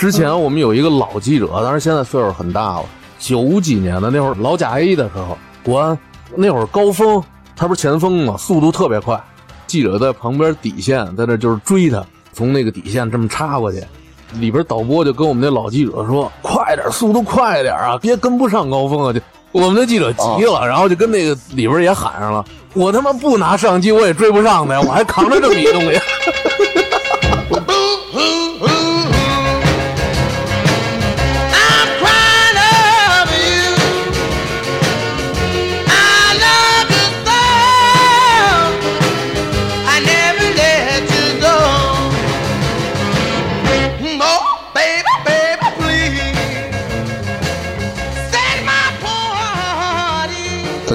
之前我们有一个老记者，当然现在岁数很大了，九几年的那会儿老甲 A 的时候，国安那会儿高峰，他不是前锋嘛，速度特别快，记者在旁边底线在那就是追他，从那个底线这么插过去，里边导播就跟我们那老记者说：“快点，速度快点啊，别跟不上高峰啊！”就我们那记者急了，然后就跟那个里边也喊上了：“我他妈不拿摄像机，我也追不上他呀，我还扛着这么一东西。”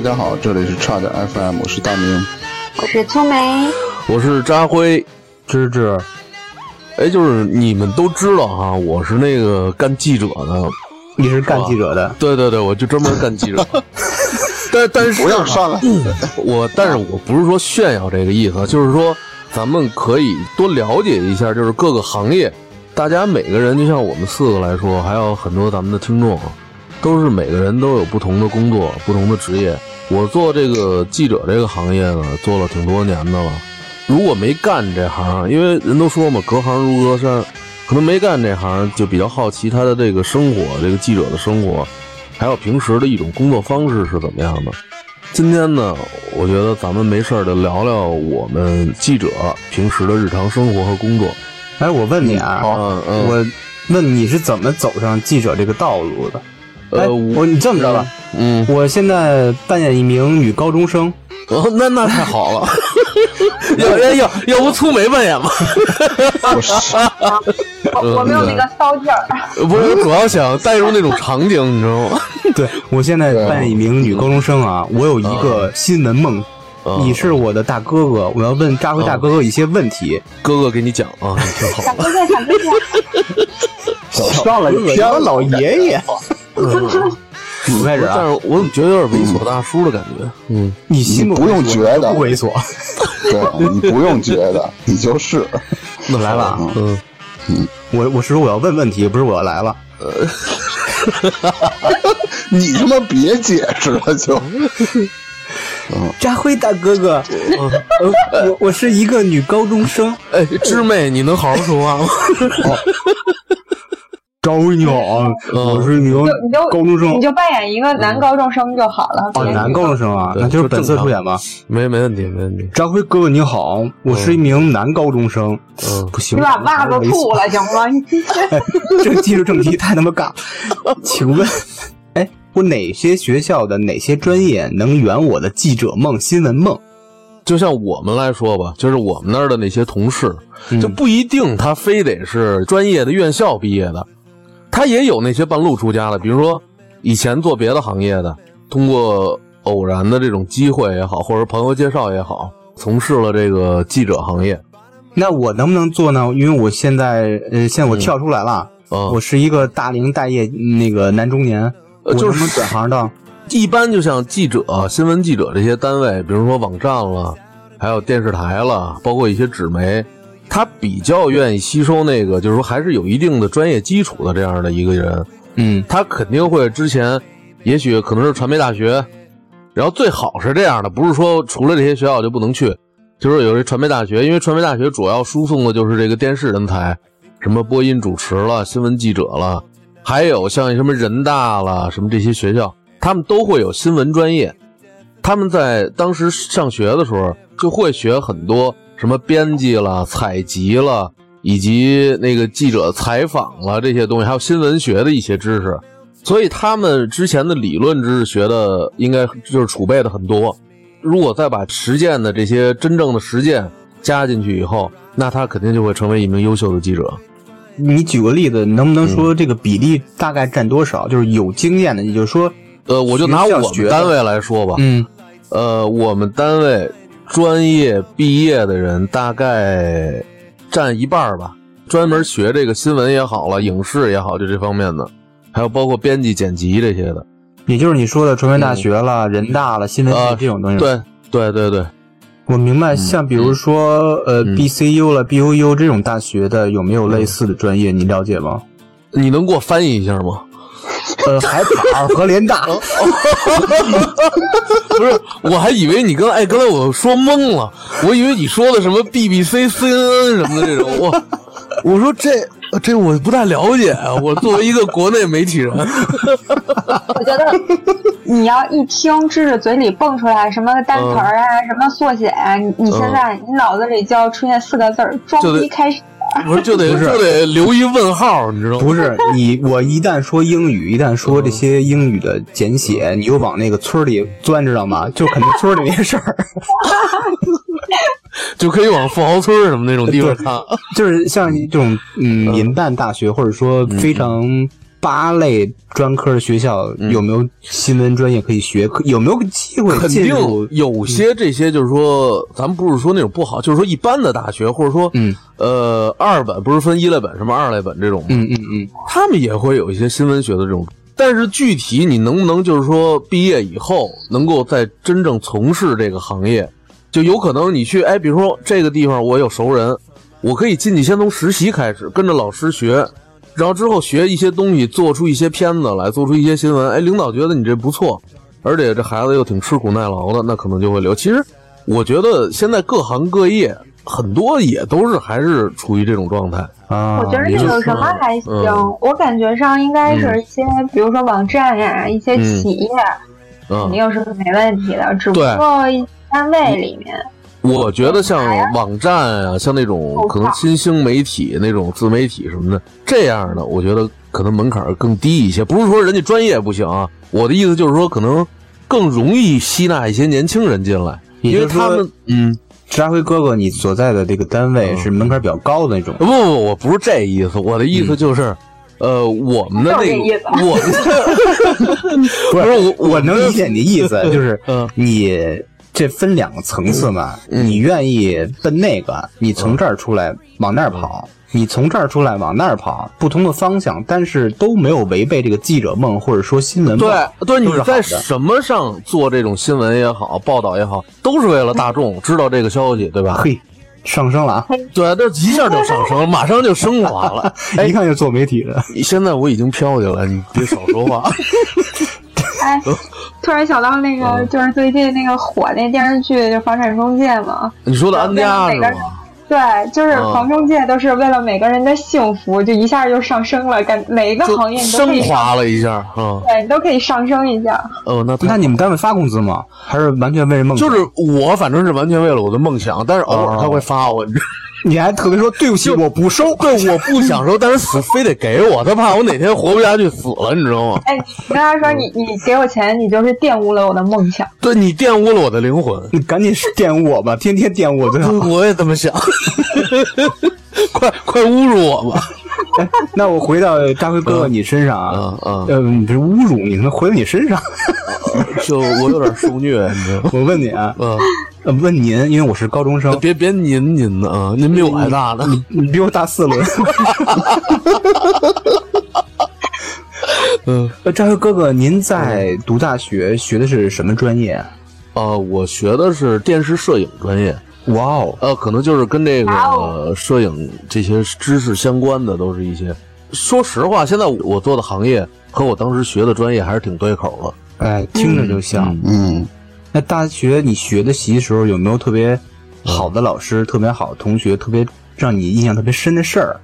家好，这里是差点 FM，我是大明。我是粗梅，我是扎辉，芝芝，哎，就是你们都知道哈，我是那个干记者的，你是干记者的，对对对，我就专门干记者。但但是不要上来，我但是我不是说炫耀这个意思，就是说咱们可以多了解一下，就是各个行业，大家每个人就像我们四个来说，还有很多咱们的听众，都是每个人都有不同的工作、不同的职业。我做这个记者这个行业呢，做了挺多年的了。如果没干这行，因为人都说嘛，隔行如隔山，可能没干这行就比较好奇他的这个生活，这个记者的生活，还有平时的一种工作方式是怎么样的。今天呢，我觉得咱们没事儿的聊聊我们记者平时的日常生活和工作。哎，我问你啊，嗯嗯，我问你是怎么走上记者这个道路的？哎，呃，我你这么着吧，嗯，我现在扮演一名女高中生，哦，那那太好了，要要要要不粗眉扮演吧？我是我我没有那个骚劲儿。不是，我主要想带入那种场景，你知道吗？对我现在扮演一名女高中生啊，我有一个新闻梦。嗯你是我的大哥哥，我要问扎辉大哥哥一些问题。哥哥给你讲啊，你挺好小。哥哥，小哥哥，上了天老爷爷，你开始啊，但是我怎么觉得有点猥琐大叔的感觉？嗯，你心不用觉得不猥琐。对，你不用觉得，你就是。那来了嗯，嗯，我我是说我要问问题，不是我要来了。你他妈别解释了，就扎辉大哥哥，呃，我我是一个女高中生。哎，芝妹，你能好好说话吗？扎辉你好啊，嗯我是一名就你就高中生你。就扮演一个男高中生就好了。哦，别男高中生啊，那就是本色出演吧。没没问题，没问题。张辉哥哥你好，我是一名男高中生。嗯，不行，你把袜子吐了行吗？这个技术正题太他妈尬。请问，哎，我哪些学校的哪些专业能圆我的记者梦、新闻梦？就像我们来说吧，就是我们那儿的那些同事，嗯就不一定他非得是专业的院校毕业的，他也有那些半路出家的，比如说以前做别的行业的，通过偶然的这种机会也好，或者朋友介绍也好，从事了这个记者行业。那我能不能做呢？因为我现在，呃，现在我跳出来了，嗯我是一个大龄待业那个男中年，我呃就是转行的？一般就像记者、新闻记者这些单位，比如说网站了，还有电视台了，包括一些纸媒，他比较愿意吸收那个，就是说还是有一定的专业基础的这样的一个人。嗯他肯定会之前，也许可能是传媒大学，然后最好是这样的，不是说除了这些学校就不能去，就是有这传媒大学，因为传媒大学主要输送的就是这个电视人才，什么播音主持了、新闻记者了，还有像什么人大了、什么这些学校，他们都会有新闻专业。他们在当时上学的时候就会学很多什么编辑了、采集了，以及那个记者采访了这些东西，还有新闻学的一些知识。所以他们之前的理论知识学的应该就是储备的很多。如果再把实践的这些真正的实践加进去以后，那他肯定就会成为一名优秀的记者。你举个例子，能不能说这个比例大概占多少？就是有经验的，也就是说，呃，我就拿我们单位来说吧，嗯，呃，我们单位专业毕业的人大概占一半吧，专门学这个新闻也好了，影视也好，就这方面的，还有包括编辑、剪辑这些的。也就是你说的传媒大学了、人大了、新闻系呃这种东西。，对对对对，我明白。像比如说，呃嗯，BCU 了、，B O U 这种大学的，有没有类似的专业？你了解吗？你能给我翻译一下吗？呃，海跑和联大，不是，我还以为你刚哎，刚才我说懵了，我以为你说的什么 BBC、CNN 什么的这种，我我说这这我不太了解啊，我作为一个国内媒体人，我觉得你要一听知识嘴里蹦出来什么单词儿啊，什么缩写啊，你你现在你脑子里就要出现四个字儿：装逼开始。不是就得是就得留一问号，你知道吗？不是你，我一旦说英语，一旦说这些英语的简写，你就往那个村里钻，知道吗？就肯定村里那事儿，就可以往富豪村什么那种地方看。就是像这种嗯民办大学，或者说非常八类专科的学校，有没有新闻专业可以学？可有没有机会肯定？有些这些就是说，咱们不是说那种不好，就是说一般的大学，或者说，嗯呃，二本不是分一类本什么二类本这种吗？嗯嗯嗯，他们也会有一些新闻学的这种，但是具体你能不能就是说毕业以后能够在真正从事这个行业，就有可能你去哎，比如说这个地方我有熟人，我可以进去先从实习开始，跟着老师学，然后之后学一些东西，做出一些片子来，做出一些新闻，哎，领导觉得你这不错，而且这孩子又挺吃苦耐劳的，那可能就会留。其实我觉得现在各行各业很多也都是还是处于这种状态。啊，我觉得也就是那个什么还行，嗯我感觉上应该是一些，比如说网站呀、一些企业，肯嗯，定是没问题的。只不过单位里面，我觉得像网站啊，像那种可能新兴媒体那种自媒体什么的，这样的，我觉得可能门槛更低一些。不是说人家专业不行啊，我的意思就是说，可能更容易吸纳一些年轻人进来，因为他们，嗯，扎辉哥哥，你所在的这个单位是门槛比较高的那种。不不不，我不是这意思，我的意思就是，呃，我们的那个我们不是我 我能理解你的意思，就是嗯。你这分两个层次嘛，你愿意奔那个，你从这儿出来往那儿跑。你从这儿出来往那儿跑，不同的方向，但是都没有违背这个记者梦或者说新闻梦。对对，你在什么上做这种新闻也好，报道也好，都是为了大众知道这个消息，对吧？嘿，上升了啊！对，这一下就上升了，马上就升华了。哎一，看就做媒体的。现在我已经飘起来，你别少说话。哎，突然想到那个，嗯就是最近那个火那电视剧，就《房产中介》嘛。你说的安家是吗？对，就是嗯房中介都是为了每个人的幸福，就一下就上升了，感每一个行业你都升华了一下，嗯，对你都可以上升一下。哦，那那你们单位发工资吗？还是完全为了梦想？就是我，反正是完全为了我的梦想，但是偶尔他会发我，你知道吗你还特别说对不起，我不收。对，我不想收，但是死非得给我，他怕我哪天活不下去死了，你知道吗？哎，你跟他说你你给我钱，你就是玷污了我的梦想。对你玷污了我的灵魂，你赶紧玷污我吧，天天玷污我最好。我也这么想，快快侮辱我吧！哎，那我回到大辉哥哥你身上啊，嗯嗯呃，你这是侮辱你，他妈回到你身上？就我有点受虐，你知道吗？我问你啊，问您，因为我是高中生，别别您您的啊，您比我还大呢。你比我大四轮。嗯，呃，张辉哥哥，您在读大学学的是什么专业啊？呃，我学的是电视摄影专业，哇哦，呃，可能就是跟这个哦摄影这些知识相关的，都是一些。说实话，现在我做的行业和我当时学的专业还是挺对口的。哎，听着就像。嗯，那大学你学的习的时候，有没有特别好的老师、特别好的同学、特别让你印象特别深的事儿？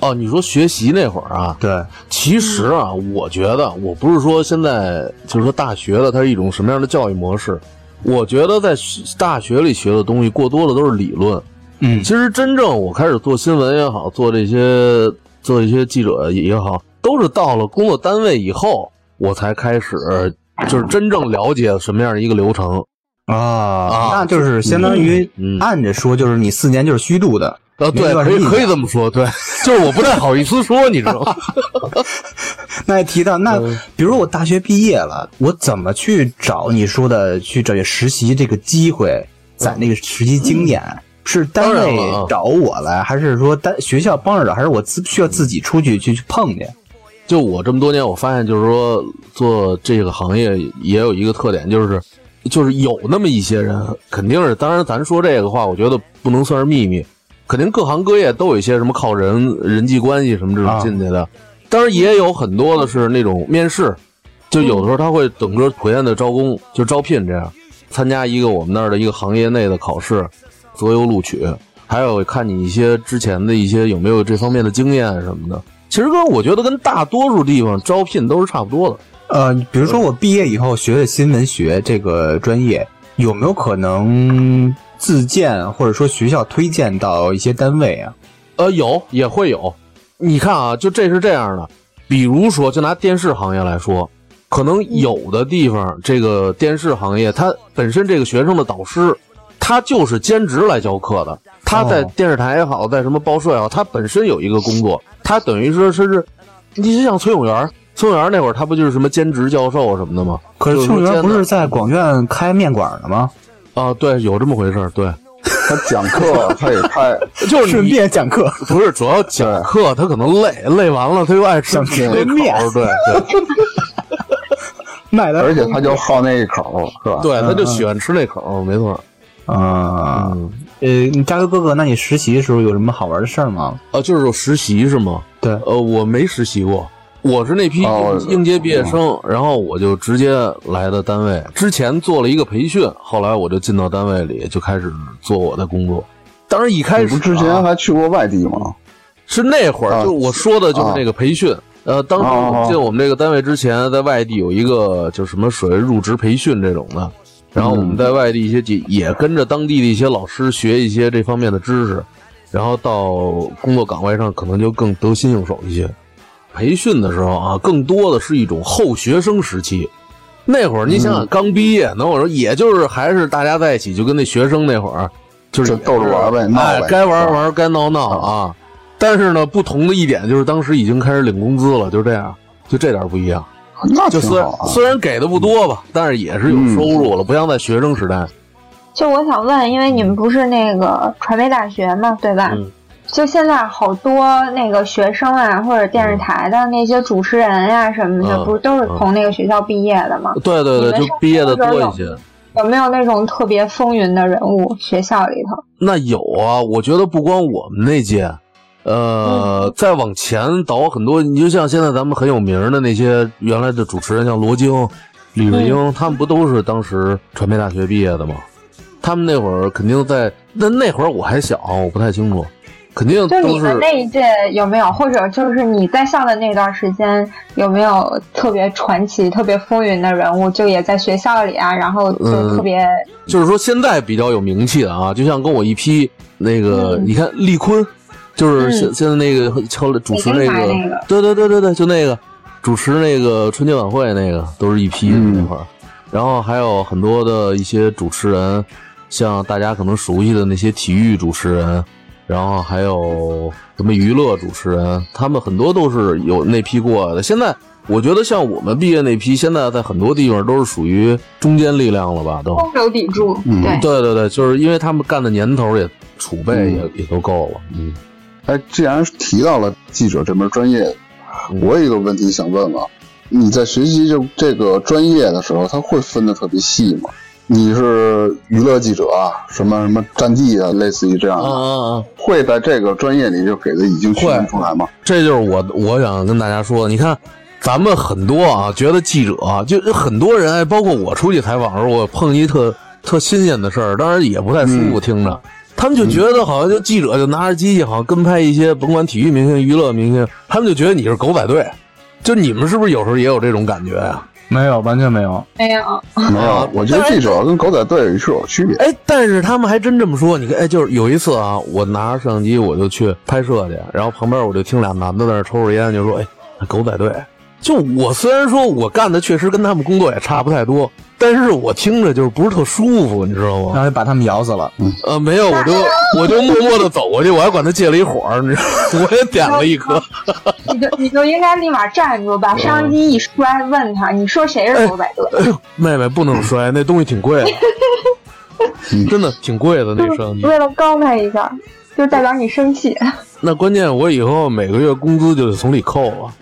哦，你说学习那会儿啊，对，其实啊，我觉得我不是说现在就是说大学的它是一种什么样的教育模式，我觉得在大学里学的东西过多的都是理论。嗯其实真正我开始做新闻也好，做这些做一些记者也好，都是到了工作单位以后，我才开始就是真正了解什么样的一个流程。啊，那就是相当于嗯按着说，就是你四年就是虚度的。啊，对，可以可以这么说，对，就是我不太好意思说，你知道吗？那也提到，那嗯比如我大学毕业了，我怎么去找你说的去找实习这个机会，攒那个实习经验？是单位找我来，还是说单学校帮着找，还是我自需要自己出去去去碰去？就我这么多年，我发现就是说做这个行业也有一个特点，就是就是有那么一些人，肯定是，当然咱说这个话，我觉得不能算是秘密，肯定各行各业都有一些什么靠人人际关系什么这种啊进去的。当然也有很多的是那种面试，就有的时候他会整个普遍的招工，就招聘这样，参加一个我们那儿的一个行业内的考试，择优录取，还有看你一些之前的一些有没有这方面的经验什么的。其实跟我觉得跟大多数地方招聘都是差不多的。呃，比如说我毕业以后学的新闻学这个专业，有没有可能自荐或者说学校推荐到一些单位啊？呃，有也会有。你看啊，就这是这样的，比如说，就拿电视行业来说，可能有的地方这个电视行业，它本身这个学生的导师，他就是兼职来教课的。他在哦电视台也好，在什么报社也好，他本身有一个工作，他等于说是是，你就像崔永元，崔永元那会儿他不就是什么兼职教授什么的吗？可是就庆元不是在广院开面馆的吗？啊？对，有这么回事儿，对，他讲课他也开，就是顺便讲课。不是主要讲课，他可能累，累完了他又爱吃吃那口面，对对。卖的而且他就好那一口，是吧？对，他就喜欢吃那口儿，没错。啊，嗯，呃，你大哥哥哥，那你实习的时候有什么好玩的事儿吗？啊，就是有实习是吗？对，呃，我没实习过，我是那批哦应应届毕业生，然后我就直接来的单位。之前做了一个培训，后来我就进到单位里，就开始做我的工作。当然一开始、之前啊、还去过外地吗？是那会儿，啊就我说的就是那个培训。呃，当时哦我进我们这个单位之前，在外地有一个就什么属于入职培训这种的，然后我们在外地一些也也跟着当地的一些老师学一些这方面的知识，然后到工作岗位上可能就更得心应手一些。培训的时候啊，更多的是一种后学生时期。那会儿你想想，刚毕业，那会儿也就是还是大家在一起，就跟那学生那会儿，就是逗着玩呗闹呗，哎该玩玩，该闹闹啊。但是呢，不同的一点就是当时已经开始领工资了，就这样，就这点不一样。那就虽。虽然给的不多吧，但是也是有收入了，不像在学生时代。就我想问，因为你们不是那个传媒大学嘛，对吧？嗯就现在好多那个学生啊，或者电视台的那些主持人呀、什么的，嗯不是都是从那个学校毕业的吗？对对对，就毕业的多一些。有没有那种特别风云的人物？学校里头，那有啊，我觉得不光我们那届，呃，再往前倒很多，你就像现在咱们很有名的那些原来的主持人，像罗京、李瑞英，他们不都是当时传媒大学毕业的吗？他们那会儿肯定在那那会儿我还小，我不太清楚，肯定就你们那一届有没有，或者就是你在校的那段时间有没有特别传奇、特别风云的人物？就也在学校里啊，然后就嗯特别、就是说现在比较有名气的啊，就像跟我一批那个，嗯你看丽坤，就是现、嗯现在那个敲主持那个，台那个对对对对对，就那个主持那个春节晚会那个，都是一批那会儿。然后还有很多的一些主持人，像大家可能熟悉的那些体育主持人，然后还有什么娱乐主持人，他们很多都是有那批过来的。现在我觉得像我们毕业那批，现在在很多地方都是属于中坚力量了吧？都。空手抵住，嗯对。对对对，就是因为他们干的年头也储备也、也都够了。嗯，哎，既然提到了记者这门专业，嗯我有一个问题想问问，你在学习这这个专业的时候，他会分的特别细吗？你是娱乐记者啊，什么什么战地啊，类似于这样的，啊啊啊！会在这个专业里就给的已经区分出来吗？这就是我我想跟大家说的。你看，咱们很多啊，觉得记者啊就很多人，哎，包括我出去采访的时候，我碰一特特新鲜的事儿，当然也不太舒服听着。他们就觉得好像就记者就拿着机器，好像跟拍一些甭管体育明星、娱乐明星，他们就觉得你是狗仔队。就你们是不是有时候也有这种感觉呀、没有，完全没有。没有，没有，我觉得记者跟狗仔队是有区别。哎，但是他们还真这么说。你看，哎，就是有一次啊，我拿着摄像机我就去拍摄去，然后旁边我就听俩男的在那抽着烟，就说：“哎，狗仔队。”就我虽然说我干的确实跟他们工作也差不太多，但是我听着就是不是特舒服，你知道吗然？后就把他们咬死了。呃，没有，我就我就默默的走过去，我还管他借了一火儿，你知道吗，我也点了一颗。你就你就应该立马站住，把摄像机一摔，问他你说谁是狗仔队？哎呦，妹妹不能摔，那东西挺贵的，真的挺贵的那摄像机。为了高他一下，就代表你生气。那关键我以后每个月工资就得从里扣了。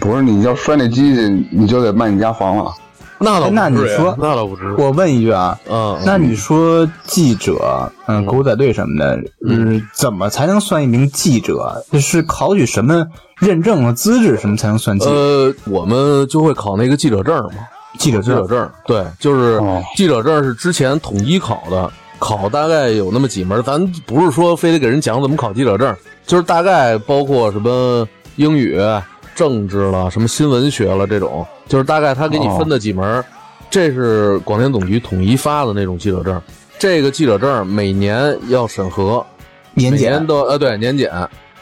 不是你要摔那机器，你就得卖你家房了。那倒不那你说那倒不至于。我问一句啊，嗯，那你说记者，嗯，狗仔队什么的，嗯，怎么才能算一名记者？是考取什么认证和资质，什么才能算记者？呃，我们就会考那个记者证嘛，记者证，记者证，对，就是哦记者证是之前统一考的，考大概有那么几门，咱不是说非得给人讲怎么考记者证，就是大概包括什么英语、政治了、什么新闻学了这种，就是大概他给你分的几门，这是广电总局统一发的那种记者证。这个记者证每年要审核，每年检都呃对年检，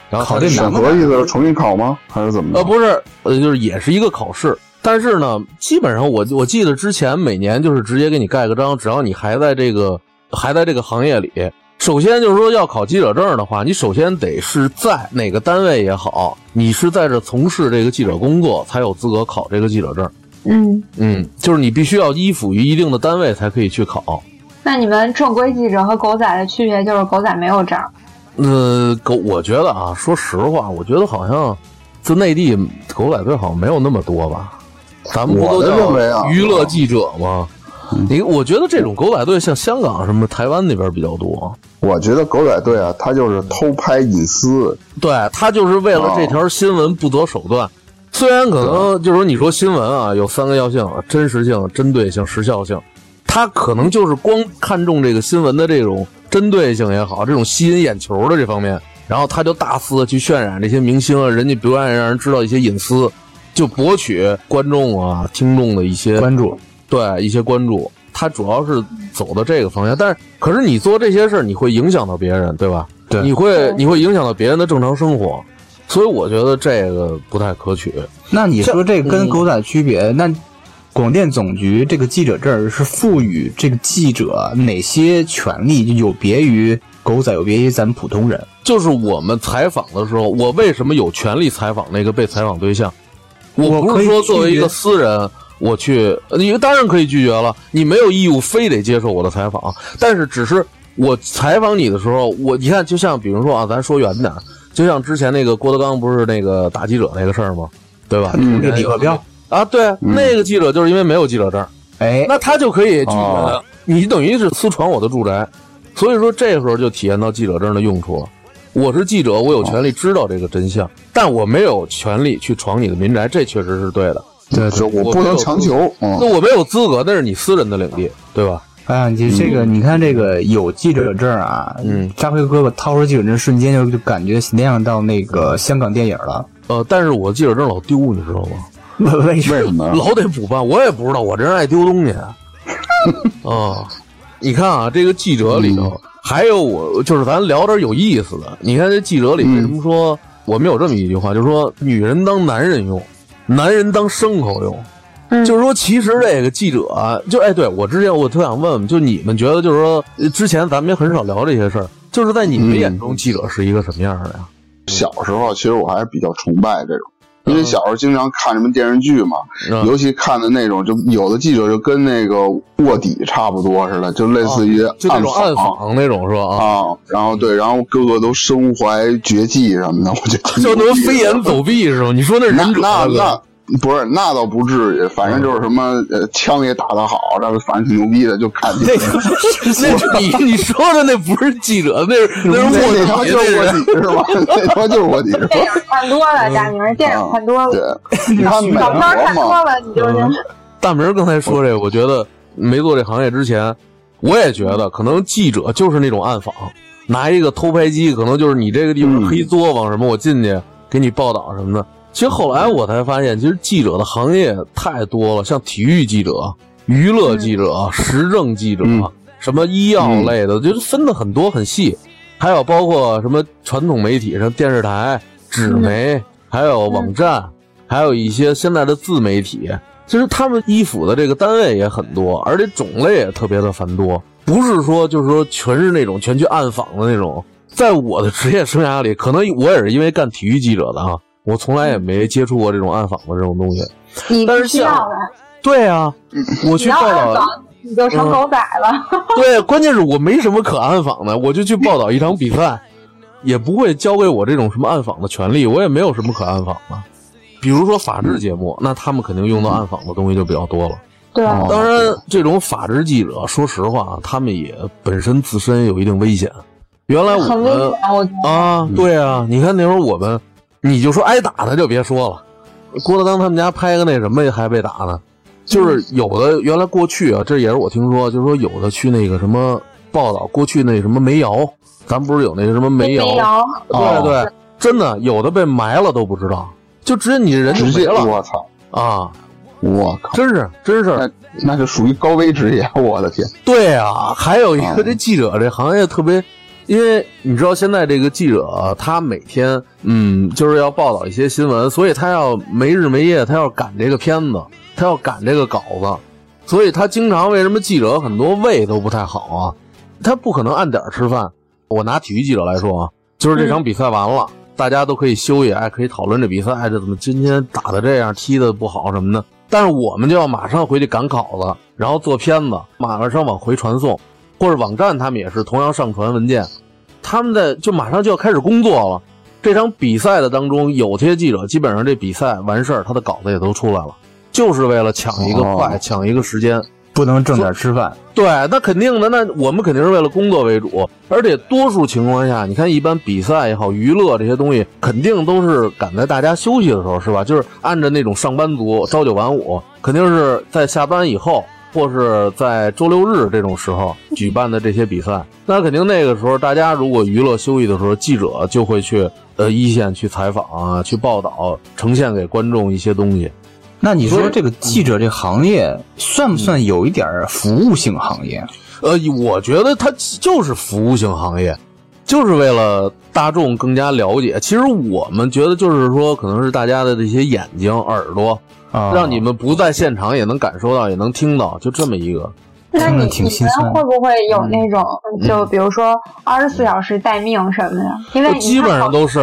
然后考这审核意思是重新考吗？还是怎么着？呃，不是，呃，就是也是一个考试，但是呢，基本上我我记得之前每年就是直接给你盖个章，只要你还在这个还在这个行业里，首先就是说要考记者证的话，你首先得是在哪个单位也好，你是在这从事这个记者工作，才有资格考这个记者证。嗯，嗯，就是你必须要依附于一定的单位才可以去考。那你们正规记者和狗仔的区别就是狗仔没有证。呃，狗，我觉得啊，说实话，我觉得好像在内地狗仔队好像没有那么多吧。咱们不都我的认为啊叫娱乐记者吗？你我觉得这种狗仔队像香港什么台湾那边比较多。我觉得狗仔队啊，他就是偷拍隐私，对他就是为了这条新闻不择手段。虽然可能就是说你说新闻啊有三个要性：真实性、针对性、时效性。他可能就是光看重这个新闻的这种针对性也好，这种吸引眼球的这方面，然后他就大肆的去渲染这些明星啊，人家不愿意让人知道一些隐私，就博取观众啊、听众的一些关注。对一些关注。他主要是走的这个方向，但是可是你做这些事儿，你会影响到别人，对吧？对你会你会影响到别人的正常生活，所以我觉得这个不太可取。那你说这嗯跟狗仔区别？那广电总局这个记者证是赋予这个记者哪些权利，就有别于狗仔，有别于咱们普通人？就是我们采访的时候，我为什么有权利采访那个被采访对象？我不是我可以说作为一个私人，我去，你当然可以拒绝了，你没有义务非得接受我的采访，但是只是我采访你的时候，我你看，就像比如说啊，咱说远点，就像之前那个郭德纲不是那个打记者那个事儿吗？对吧？嗯那李鹤彪，啊，对，那个记者就是因为没有记者证，哎，那他就可以拒绝哦你，等于是私闯我的住宅，所以说这时候就体验到记者证的用处了。我是记者，我有权利知道这个真相，但我没有权利去闯你的民宅，这确实是对的。对就我不能强求。嗯那，我没有资格，那是你私人的领地，对吧？哎呀，你这个，你看这个有记者证啊，嗯，扎辉哥哥掏出记者证，瞬间就就感觉联想到那个香港电影了。呃，但是我记者证老丢，你知道吗？为什么？为什么呀？老得补办，我也不知道，我这人爱丢东西。啊，你看啊，这个记者里头、还有我，就是咱聊点有意思的。你看这记者里为什么说、我们有这么一句话，就是说女人当男人用，男人当牲口用。嗯就是说，其实这个记者啊，就哎，对我之前我特想问问，就你们觉得，就是说，呃之前咱们也很少聊这些事儿，就是在你们眼中，记者是一个什么样的呀？小时候其实我还是比较崇拜这种，因为小时候经常看什么电视剧嘛，嗯尤其看的那种，就有的记者就跟那个卧底差不多似的，就类似于就那种暗访访那种是吧？啊，啊，然后对，然后个个都身怀绝技什么的，我觉得挺 就能飞檐走壁是吗？你说那是那忍者那哥那不是，那倒不至于，反正就是什么呃，枪也打得好，这个反正挺牛逼的，就看 你。那你你说的那不是记者，那是那是那那他卧底，妈就是卧底是吧？那他妈就是卧底？电影看多了，大明儿，电影看多了，对，你看美小片看国嘛，多了，你就是。大明儿刚才说这个，我觉得没做这行业之前，我也觉得可能记者就是那种暗访，拿一个偷拍机，可能就是你这个地方黑作坊什么，我进去给你报道什么的。其实后来我才发现，其实记者的行业太多了，像体育记者、娱乐记者、时政记者，嗯什么医药类的，就是分的很多很细。还有包括什么传统媒体，像电视台、纸媒，还有网站，还有一些现在的自媒体。其实他们依附的这个单位也很多，而且种类也特别的繁多，不是说就是说全是那种全去暗访的那种。在我的职业生涯里，可能我也是因为干体育记者的啊，我从来也没接触过这种暗访的这种东西。你不但是像需要的，对啊，我去报道，你就成狗仔了。对，关键是我没什么可暗访的，我就去报道一场比赛，也不会交给我这种什么暗访的权利，我也没有什么可暗访的。比如说法制节目，那他们肯定用到暗访的东西就比较多了。对，啊当然，这种法制记者，说实话，他们也本身自身有一定危险。原来我很危们。啊，对啊，你看那会儿我们，你就说挨打的就别说了，郭德纲他们家拍个那什么还被打呢，就是有的原来过去啊，这也是我听说，就是说有的去那个什么报道，过去那什么煤窑，咱不是有那个什么煤窑，煤窑，对对，真的有的被埋了都不知道，就直接你人就直接没了我操，啊，我靠，真是真是，那那是属于高危职业，我的天，对啊，还有一啊个这记者这行业特别，因为你知道现在这个记者他每天嗯就是要报道一些新闻，所以他要没日没夜，他要赶这个片子，他要赶这个稿子，所以他经常为什么记者很多胃都不太好啊？他不可能按点儿吃饭。我拿体育记者来说啊，就是这场比赛完了，大家都可以休息，哎，可以讨论这比赛，哎，这怎么今天打的这样，踢的不好什么的。但是我们就要马上回去赶稿子，然后做片子，马上往回传送，或者网站他们也是同样上传文件，他们在就马上就要开始工作了。这场比赛的当中，有些记者基本上这比赛完事儿，他的稿子也都出来了，就是为了抢一个快，哦抢一个时间。不能正点吃饭。对，那肯定的，那我们肯定是为了工作为主，而且多数情况下，你看一般比赛也好，娱乐这些东西，肯定都是赶在大家休息的时候，是吧？就是按照那种上班族朝九晚五，肯定是在下班以后，或是在周六日这种时候举办的这些比赛。那肯定那个时候，大家如果娱乐休息的时候，记者就会去呃一线去采访啊，去报道，呈现给观众一些东西。那你说这个记者这行业算不算有一点服务性行业？呃，我觉得它就是服务性行业，就是为了大众更加了解。其实我们觉得就是说，可能是大家的这些眼睛、耳朵，啊让你们不在现场也能感受到，也能听到，就这么一个。那你真的挺你心酸们会不会有那种，嗯就比如说二十四小时待命什么的？因为基本上都是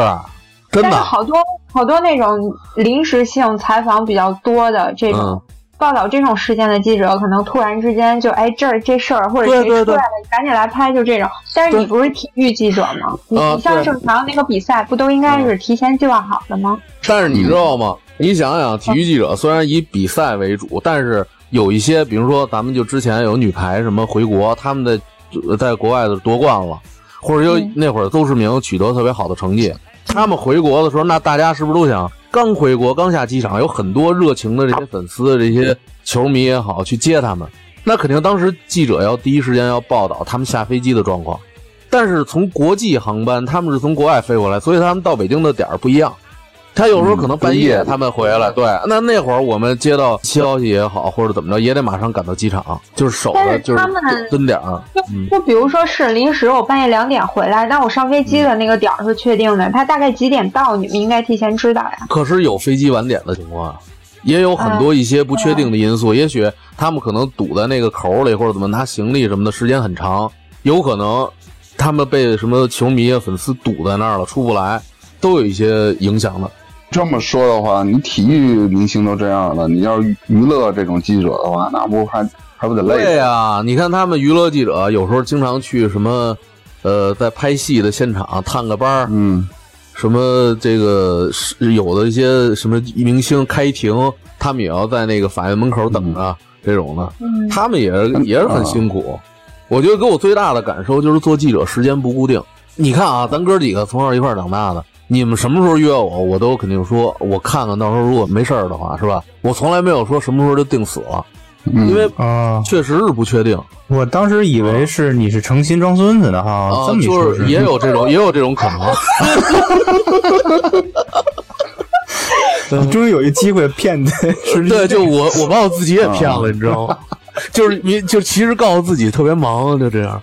真的。但是好多好多那种临时性采访比较多的这种、嗯报道这种事件的记者，可能突然之间就哎这儿这事儿或者谁出来了，赶紧来拍，就这种。但是你不是体育记者吗？你像正常那个比赛，不都应该是提前计划好的吗？但是你知道吗？你想想，体育记者虽然以比赛为主，但是有一些，比如说咱们就之前有女排什么回国，他们在在国外的夺冠了，或者有嗯那会儿邹市明取得特别好的成绩，他们回国的时候，那大家是不是都想刚回国刚下机场，有很多热情的这些粉丝、这些球迷也好去接他们？那肯定当时记者要第一时间要报道他们下飞机的状况。但是从国际航班，他们是从国外飞过来，所以他们到北京的点儿不一样。他有时候可能半夜嗯他们回来，对，那那会儿我们接到消息也好，或者怎么着，也得马上赶到机场，就是守着就是他们蹲点儿。嗯就比如说是临时我半夜两点回来，那我上飞机的那个点儿是确定的，他大概几点到，你们应该提前知道呀。可是有飞机晚点的情况啊，也有很多一些不确定的因素，也许他们可能堵在那个口里，或者怎么拿行李什么的，时间很长，有可能他们被什么球迷啊、粉丝堵在那儿了，出不来，都有一些影响的。这么说的话，你体育明星都这样了，你要是娱乐这种记者的话，那不还还不得累？对呀、你看他们娱乐记者有时候经常去什么，呃，在拍戏的现场探个班儿，嗯，什么这个是有的一些什么明星开庭，他们也要在那个法院门口等着、这种的，嗯他们也是也是很辛苦。我觉得给我最大的感受就是做记者时间不固定。你看啊，咱哥几个从小一块长大的，你们什么时候约我，我都肯定说我看看，到时候如果没事儿的话，是吧？我从来没有说什么时候就定死了，嗯因为啊，确实是不确定我当时以为是你是诚心装孙子的哈，啊这么，一说就是也有这种 也有这种可能。你终于有一机会骗的 是对，就我我把我自己也骗了，你知道吗？就是你就其实告诉自己特别忙，就这样。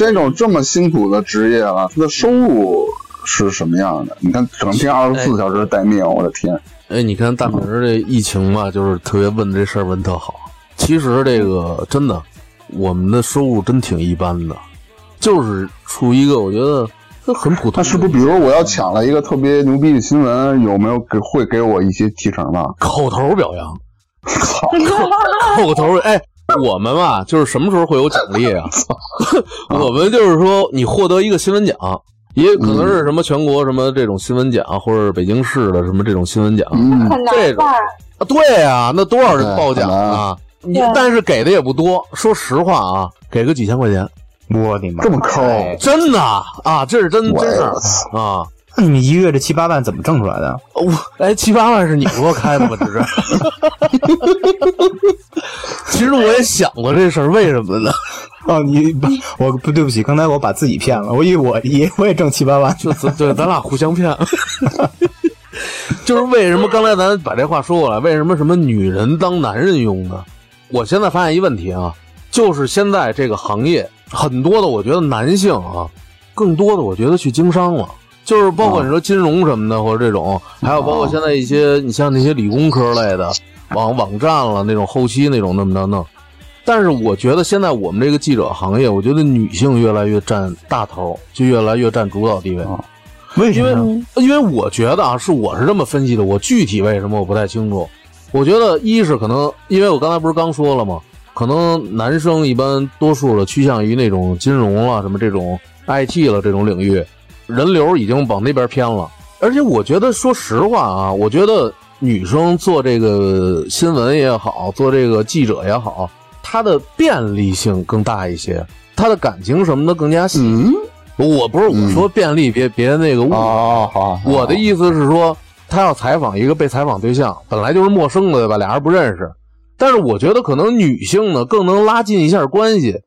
这种这么辛苦的职业啊，他的收入是什么样的？你看，整天二十四小时待命，我的天！哎，你看大明儿这疫情嘛，就是特别问这事儿问特好。其实这个真的，我们的收入真挺一般的，就是处于一个我觉得这很普通那。是不是比如我要抢了一个特别牛逼的新闻，有没有给会给我一些提成呢？口头表扬？操！口头哎，我们嘛，就是什么时候会有奖励啊？我们就是说，你获得一个新闻奖，也可能是什么全国什么这种新闻奖，或者是北京市的什么这种新闻奖。嗯，这种？啊，对啊，那多少人报奖啊？你但是给的也不多，说实话啊，给个几千块钱，我的妈！这么抠哎真的啊，这是真真事儿啊。那你们一个月这七八万怎么挣出来的？我哎，七八万是你给我开的吗？这是。其实我也想过这事儿，为什么呢？哦，你不，我不对不起，刚才我把自己骗了，我以为我也我也挣七八万。就咱对，咱俩互相骗。就是为什么刚才咱把这话说过来，为什么什么女人当男人用呢？我现在发现一问题啊，就是现在这个行业很多的，我觉得男性啊，更多的我觉得去经商了，就是包括你说金融什么的，或者这种，还有包括现在一些你像那些理工科类的网网站了那种后期那种那么着弄。但是我觉得现在我们这个记者行业，我觉得女性越来越占大头，就越来越占主导地位。因为为什么呢？因为我觉得啊，是我是这么分析的，我具体为什么我不太清楚。我觉得一是可能，因为我刚才不是刚说了吗？可能男生一般多数的趋向于那种金融了，什么这种 IT 了这种领域，人流已经往那边偏了。而且我觉得，说实话啊，我觉得女生做这个新闻也好，做这个记者也好，她的便利性更大一些，她的感情什么的更加细。嗯，我不是我说便利，别别那个误哦，好，我的意思是说，他要采访一个被采访对象，本来就是陌生的，对吧？俩人不认识，但是我觉得可能女性呢更能拉近一下关系，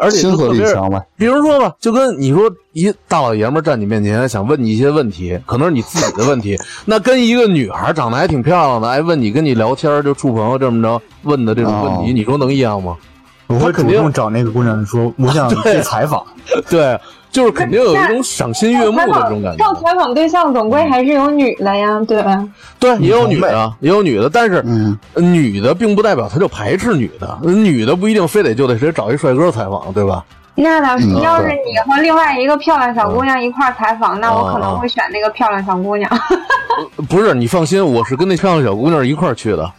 而且亲和就特别是，力强呗。比如说吧，就跟你说一大老爷们站你面前想问你一些问题，可能是你自己的问题，那跟一个女孩长得还挺漂亮的，哎，问你跟你聊天就处朋友这么着问的这种问题，哦你说能一样吗？我会主他肯定动找那个姑娘说，我想 去采访。对，就是肯定有一种赏心悦目的这种感觉。上采访对象总归还是有女的呀，对吧？对，也有女的，也有女的，但是嗯，女的并不代表她就排斥女的，女的不一定非得就得谁找一帅哥采访，对吧？那倒是，嗯要是你和另外一个漂亮小姑娘一块儿采访，那我可能会选那个漂亮小姑娘。不是，你放心，我是跟那漂亮小姑娘一块儿去的，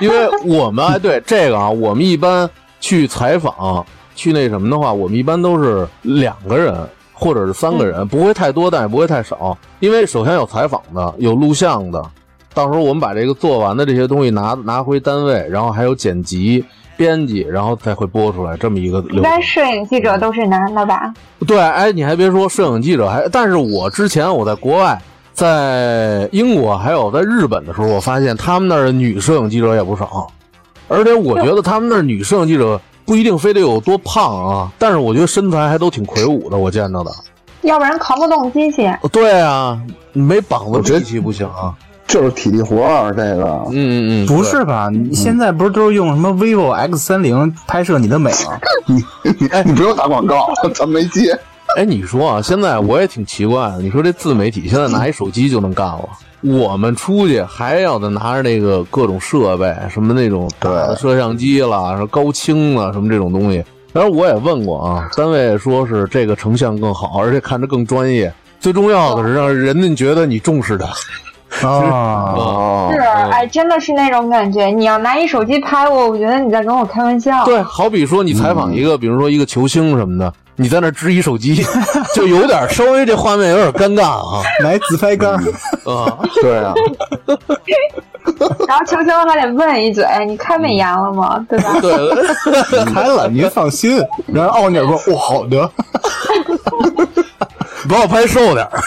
因为我们哎，对这个啊，我们一般去采访去那什么的话，我们一般都是两个人或者是三个人，不会太多，但也不会太少，因为首先有采访的，有录像的，到时候我们把这个做完的这些东西拿拿回单位，然后还有剪辑。编辑，然后再会播出来这么一个流程。一般摄影记者都是男的吧？对，哎，你还别说，摄影记者还，但是我之前我在国外，在英国还有在日本的时候，我发现他们那儿的女摄影记者也不少，而且我觉得他们那儿女摄影记者不一定非得有多胖啊，但是我觉得身材还都挺魁梧的，我见着的。要不然扛不动机器。对啊，没膀子我觉得力气不行啊。就是体力活儿，这个嗯嗯嗯，不是吧？你现在不是都是用什么 vivo X 三零拍摄你的美吗？你不用打广告，咱没接。哎，你说啊，现在我也挺奇怪的。你说这自媒体现在拿一手机就能干了，我们出去还要得拿着那个各种设备，什么那种大的对摄像机啦，什么高清啊，什么这种东西。当然我也问过啊，单位说是这个成像更好，而且看着更专业。最重要的是让人家觉得你重视他。啊，哦是，哎，真的是那种感觉。你要拿一手机拍我，我觉得你在跟我开玩笑。对，好比说你采访一个，比如说一个球星什么的，你在那支一手机，就有点稍微这画面有点尴尬啊来自拍杆儿，啊。对啊，然后球球还得问一嘴：“你开美颜了吗？对吧？”对，开了，您放心。然后奥尼尔说：“哦，好的。把我拍瘦点儿。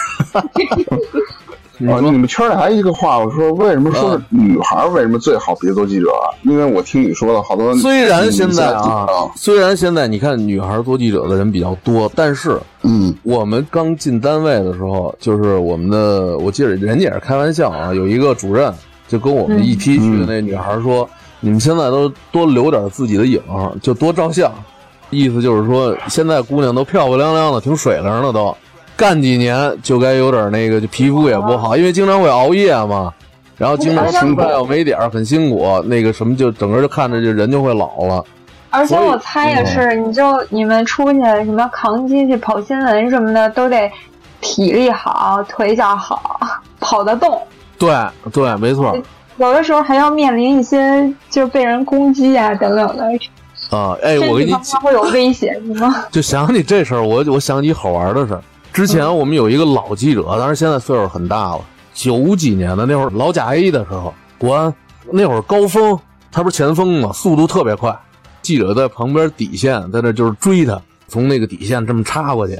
哦，你们圈里还有一个话，我说为什么说是女孩为什么最好别做记者啊？因为我听你说的好多。虽然现在啊，虽然现在你看女孩做记者的人比较多，但是嗯，我们刚进单位的时候，就是我们的，我记得人家也是开玩笑啊，有一个主任就跟我们一批去的那女孩说：“你们现在都多留点自己的影，就多照相。”意思就是说，现在姑娘都漂漂亮亮的，挺水灵的都，干几年就该有点那个，就皮肤也不好，因为经常会熬夜嘛，然后经常吃饭又没点儿，很辛苦，那个什么就整个就看着就人就会老了。而且我猜也是，你就你们出去什么扛机去跑新闻什么的，都得体力好，腿脚好，跑得动。对对，没错有的时候还要面临一些就被人攻击啊等等的，啊！哎，我跟你至方面会有危险，是吗？就想起这事儿，我我想起好玩的事儿。之前我们有一个老记者，当然现在岁数很大了，九几年的那会儿老甲 A 的时候，国安那会儿高峰，他不是前锋嘛，速度特别快，记者在旁边底线在那就是追他，从那个底线这么插过去，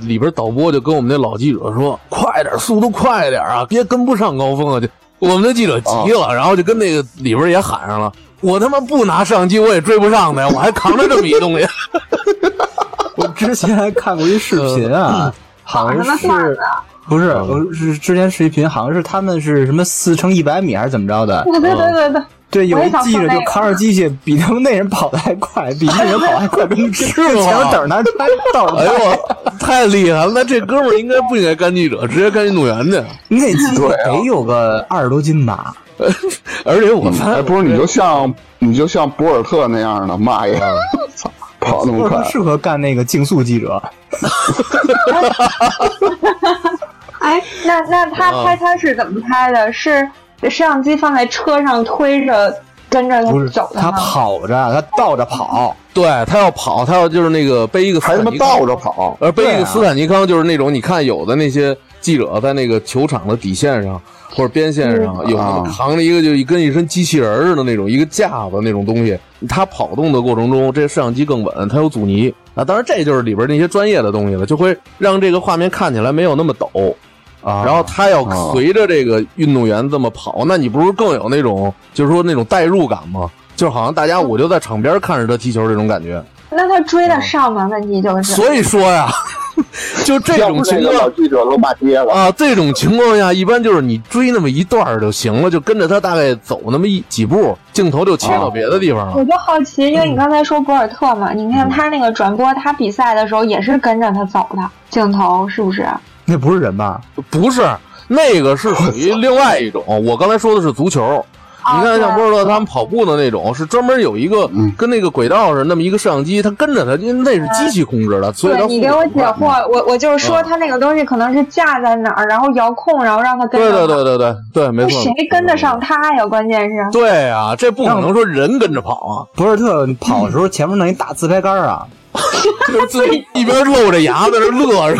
里边导播就跟我们那老记者说：“快点，速度快点啊，别跟不上高峰啊！”就我们那记者急了，然后就跟那个里边也喊上了：“我他妈不拿摄像机我也追不上的呀，我还扛着这么一东西。我之前还看过一视频啊，好像是不是我是之前视频，好像是他们是什么四乘一百米还是怎么着的？对对对对对，对，有一记者就扛着机器，比他们那人跑得还快，比那人跑得还快，跟 是吗前面等着他，他倒哎呦，我太厉害了！那这哥们儿应该不应该干记者，直接干运动员去。那机得有个二十多斤吧？而且我发哎，现不是，你就像你就像博尔特那样的，妈呀，操，跑那么快，不适合干那个竞速记者。哎，那那他啊拍他是怎么拍的？是摄像机放在车上推着跟着不是他他走的吗？跑着，他倒着跑，对他要跑，他要就是那个背一个斯还他妈坦尼康倒着跑，而背一个斯坦尼康就是那种你看有的那些记者在那个球场的底线上或者边线上，有扛着一个就跟一身机器人似的那种一个架子那种东西，他跑动的过程中，这摄像机更稳，它有阻尼啊。当然这就是里边那些专业的东西了，就会让这个画面看起来没有那么抖。啊然后他要哦随着这个运动员这么跑，那你不是更有那种就是说那种代入感吗？就好像大家我就在场边看着他踢球这种感觉。那他追得上吗？问题就是。所以说呀，就这种情况记者都骂街了。啊，这种情况下，一般就是你追那么一段就行了，就跟着他大概走那么一几步，镜头就切到别的地方了。我就好奇，因为你刚才说博尔特嘛，你看他那个转播他比赛的时候也是跟着他走的，镜头是不是？那不是人吧？不是，那个是属于另外一种。我刚才说的是足球。啊你看，像波尔特他们跑步的那种，是专门有一个嗯跟那个轨道似的那么一个摄像机，它跟着他，因为那是机器控制的，所以它对你给我解惑，我我就是说啊他那个东西可能是架在哪儿，然后遥控，然后让他跟对。对对对对对，没错。谁跟得上他呀？关键是。对啊，这不可能说人跟着跑啊，博尔特跑的时候前面那一大自拍杆啊，就是自己一边露着牙在那乐着。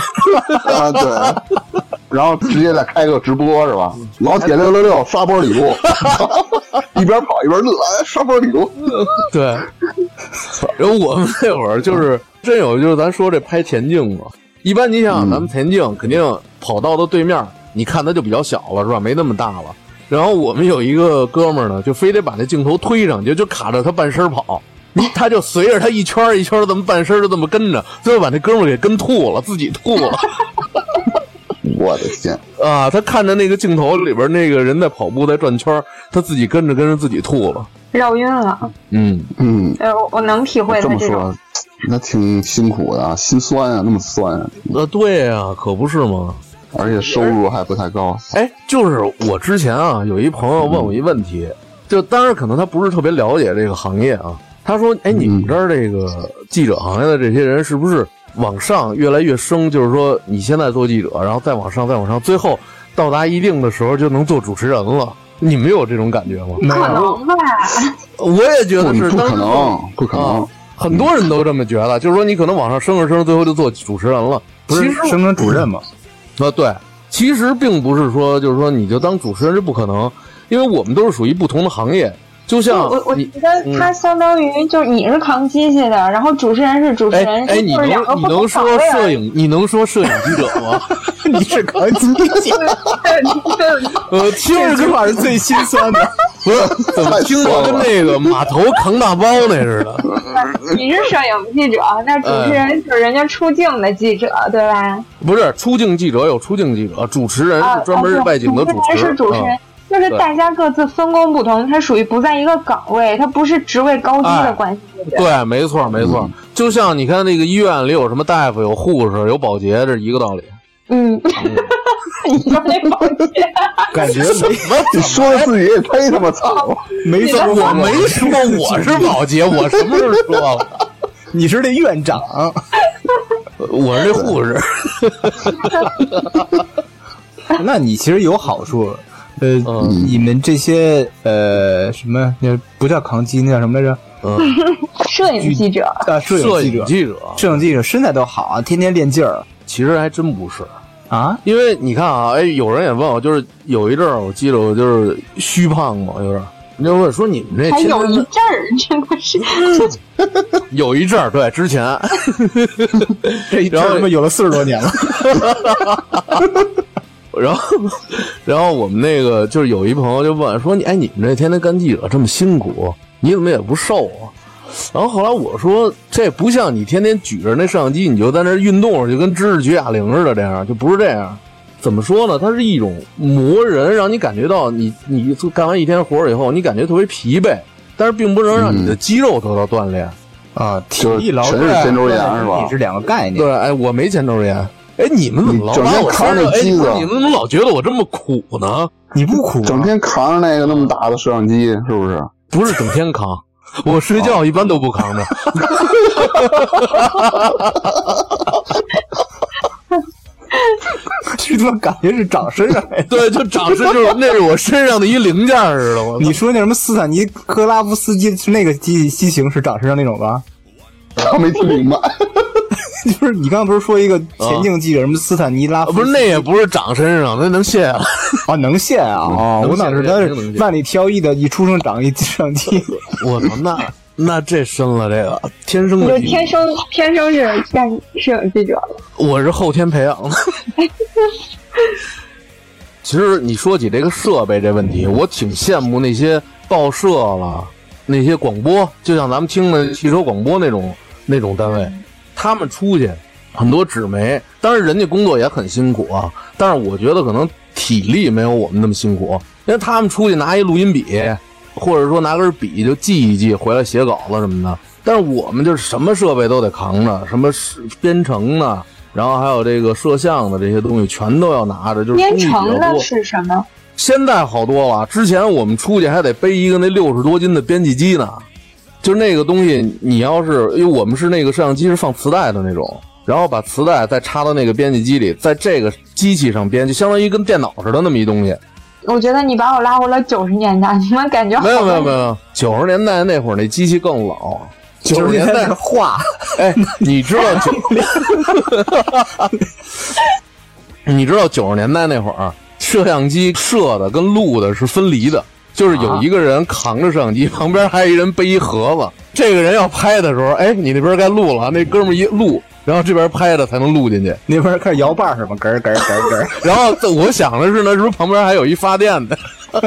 啊，对，然后直接再开个直播是吧？老铁六六六刷波礼物，一边跑一边乐，哎，刷波礼物。对，然后我们那会儿就是真有，就是咱说这拍田径嘛，一般你想咱们田径肯定跑道的对面，你看它就比较小了，是吧？没那么大了。然后我们有一个哥们儿呢，就非得把那镜头推上去，就卡着他半身跑。你他就随着他一圈一圈这么半身儿就这么跟着，最后把那哥们儿给跟吐了，自己吐了我的天，啊！他看着那个镜头里边那个人在跑步在转圈，他自己跟着跟着自己吐了。绕晕了，嗯，嗯，呃，我我能体会这么他这种说，那挺辛苦的啊，心酸啊，那么酸啊，呃，对呀、可不是吗？而且收入还不太高。哎，就是我之前啊，有一朋友问我一问题，就当然可能他不是特别了解这个行业啊。他说：“哎，你们这儿这个记者行业的这些人是不是往上越来越升？就是说你现在做记者，然后再往上，再往上，最后到达一定的时候就能做主持人了？你们有这种感觉吗？没可有能吧？我也觉得，是，不可能，不可能啊。很多人都这么觉得，就是说你可能往上升着升着，最后就做主持人了。不是升成主任吗？啊，对，其实并不是说就是说你就当主持人是不可能，因为我们都是属于不同的行业，就像我我你觉得他相当于就是你是扛机器的，然后主持人是主持哎人，哎，你就是两个能你能说。摄影，你能说摄影记者吗？你是扛机器，呃，听着这句话是最心酸的。不是怎么听着跟那个码头扛大包那似的？你是摄影记者，那主持人就是人家出镜的记者，对吧？不是出镜记者有出镜记者，主持人啊，是专门啊外景的主持。人是主持人嗯，就是大家各自分工不同，它属于不在一个岗位，它不是职位高低的哎关系。对没错没错，就像你看那个医院里有什么大夫、有护士、有保洁，这是一个道理。嗯，你说那保洁，感觉没你说的自己也忒他妈惨了。没说我过，没说我是保洁，我什么时候说了？你是那院长，我是那护士。那你其实有好处。呃，嗯你们这些呃什么，那不叫扛机，那叫什么来着？嗯，摄影记者，啊，摄摄影记者，影记者，摄影记者身材都好啊，天天练劲儿。其实还真不是。啊，因为你看啊，哎，有人也问我，就是有一阵儿，我记得我就是虚胖嘛，有点儿。人家问说你们这还有一阵儿，真的是。有一阵儿，对，之前，这然后这他妈有了四十多年了。然后，然后我们那个就是有一朋友就问说你，哎，你们这天天干记者这么辛苦，你怎么也不瘦啊？然后后来我说，这不像你天天举着那摄像机，你就在那运动，就跟知识举哑铃似的，这样就不是这样。怎么说呢？它是一种磨人，让你感觉到你你干完一天活儿以后，你感觉特别疲惫，但是并不能让你的肌肉得到锻炼。啊，体就是力劳全动是肩周炎是吧你是两个概念。对，哎，我没肩周炎。哎，你们怎么老扛着机子不是你们怎么老觉得我这么苦呢？你不苦啊整天扛着那个那么大的摄像机，是不是？不是整天扛，我睡觉一般都不扛着。这他妈感觉是长身上来的。对，就长身就是那是我身上的一零件儿似的。你说那什么斯坦尼克拉夫斯基是那个机机型是长身上那种吧？他没听明白。就是你刚刚不是说一个田径记者什么斯坦尼拉夫啊不是那也不是长身上，那能卸啊。啊能现啊？哦，我哪知道他是万里挑一的，一出生长一摄像机。我操，那那这深了，这个天生的，就天生天生是干摄影记者的。我是后天培养的。其实你说起这个设备这问题，我挺羡慕那些报社了，那些广播，就像咱们听的汽车广播那种那种单位，他们出去很多纸媒，当然人家工作也很辛苦啊，但是我觉得可能体力没有我们那么辛苦，因为他们出去拿一录音笔，或者说拿根笔就记一记，回来写稿子什么的。但是我们就是什么设备都得扛着，什么是编程的，然后还有这个摄像的这些东西，全都要拿着，就是编程的多是什么？现在好多了，之前我们出去还得背一个那六十多斤的编辑机呢，就是那个东西，你要是因为我们是那个摄像机是放磁带的那种，然后把磁带再插到那个编辑机里，在这个机器上编，就相当于跟电脑似的那么一东西。我觉得你把我拉回了九十年代，你们感觉没有没有没有，有，九十年代那会儿那机器更老，九十年代是画，哎，你知道九，你知道九十年代那会儿，摄像机摄的跟录的是分离的，就是有一个人扛着摄像机，旁边还有一人背一盒子。这个人要拍的时候，哎，你那边该录了，那哥们一录，然后这边拍的才能录进去。那边开始摇把是吗？咯儿咯儿咯儿咯儿。然后我想的是呢，是不是旁边还有一发电的？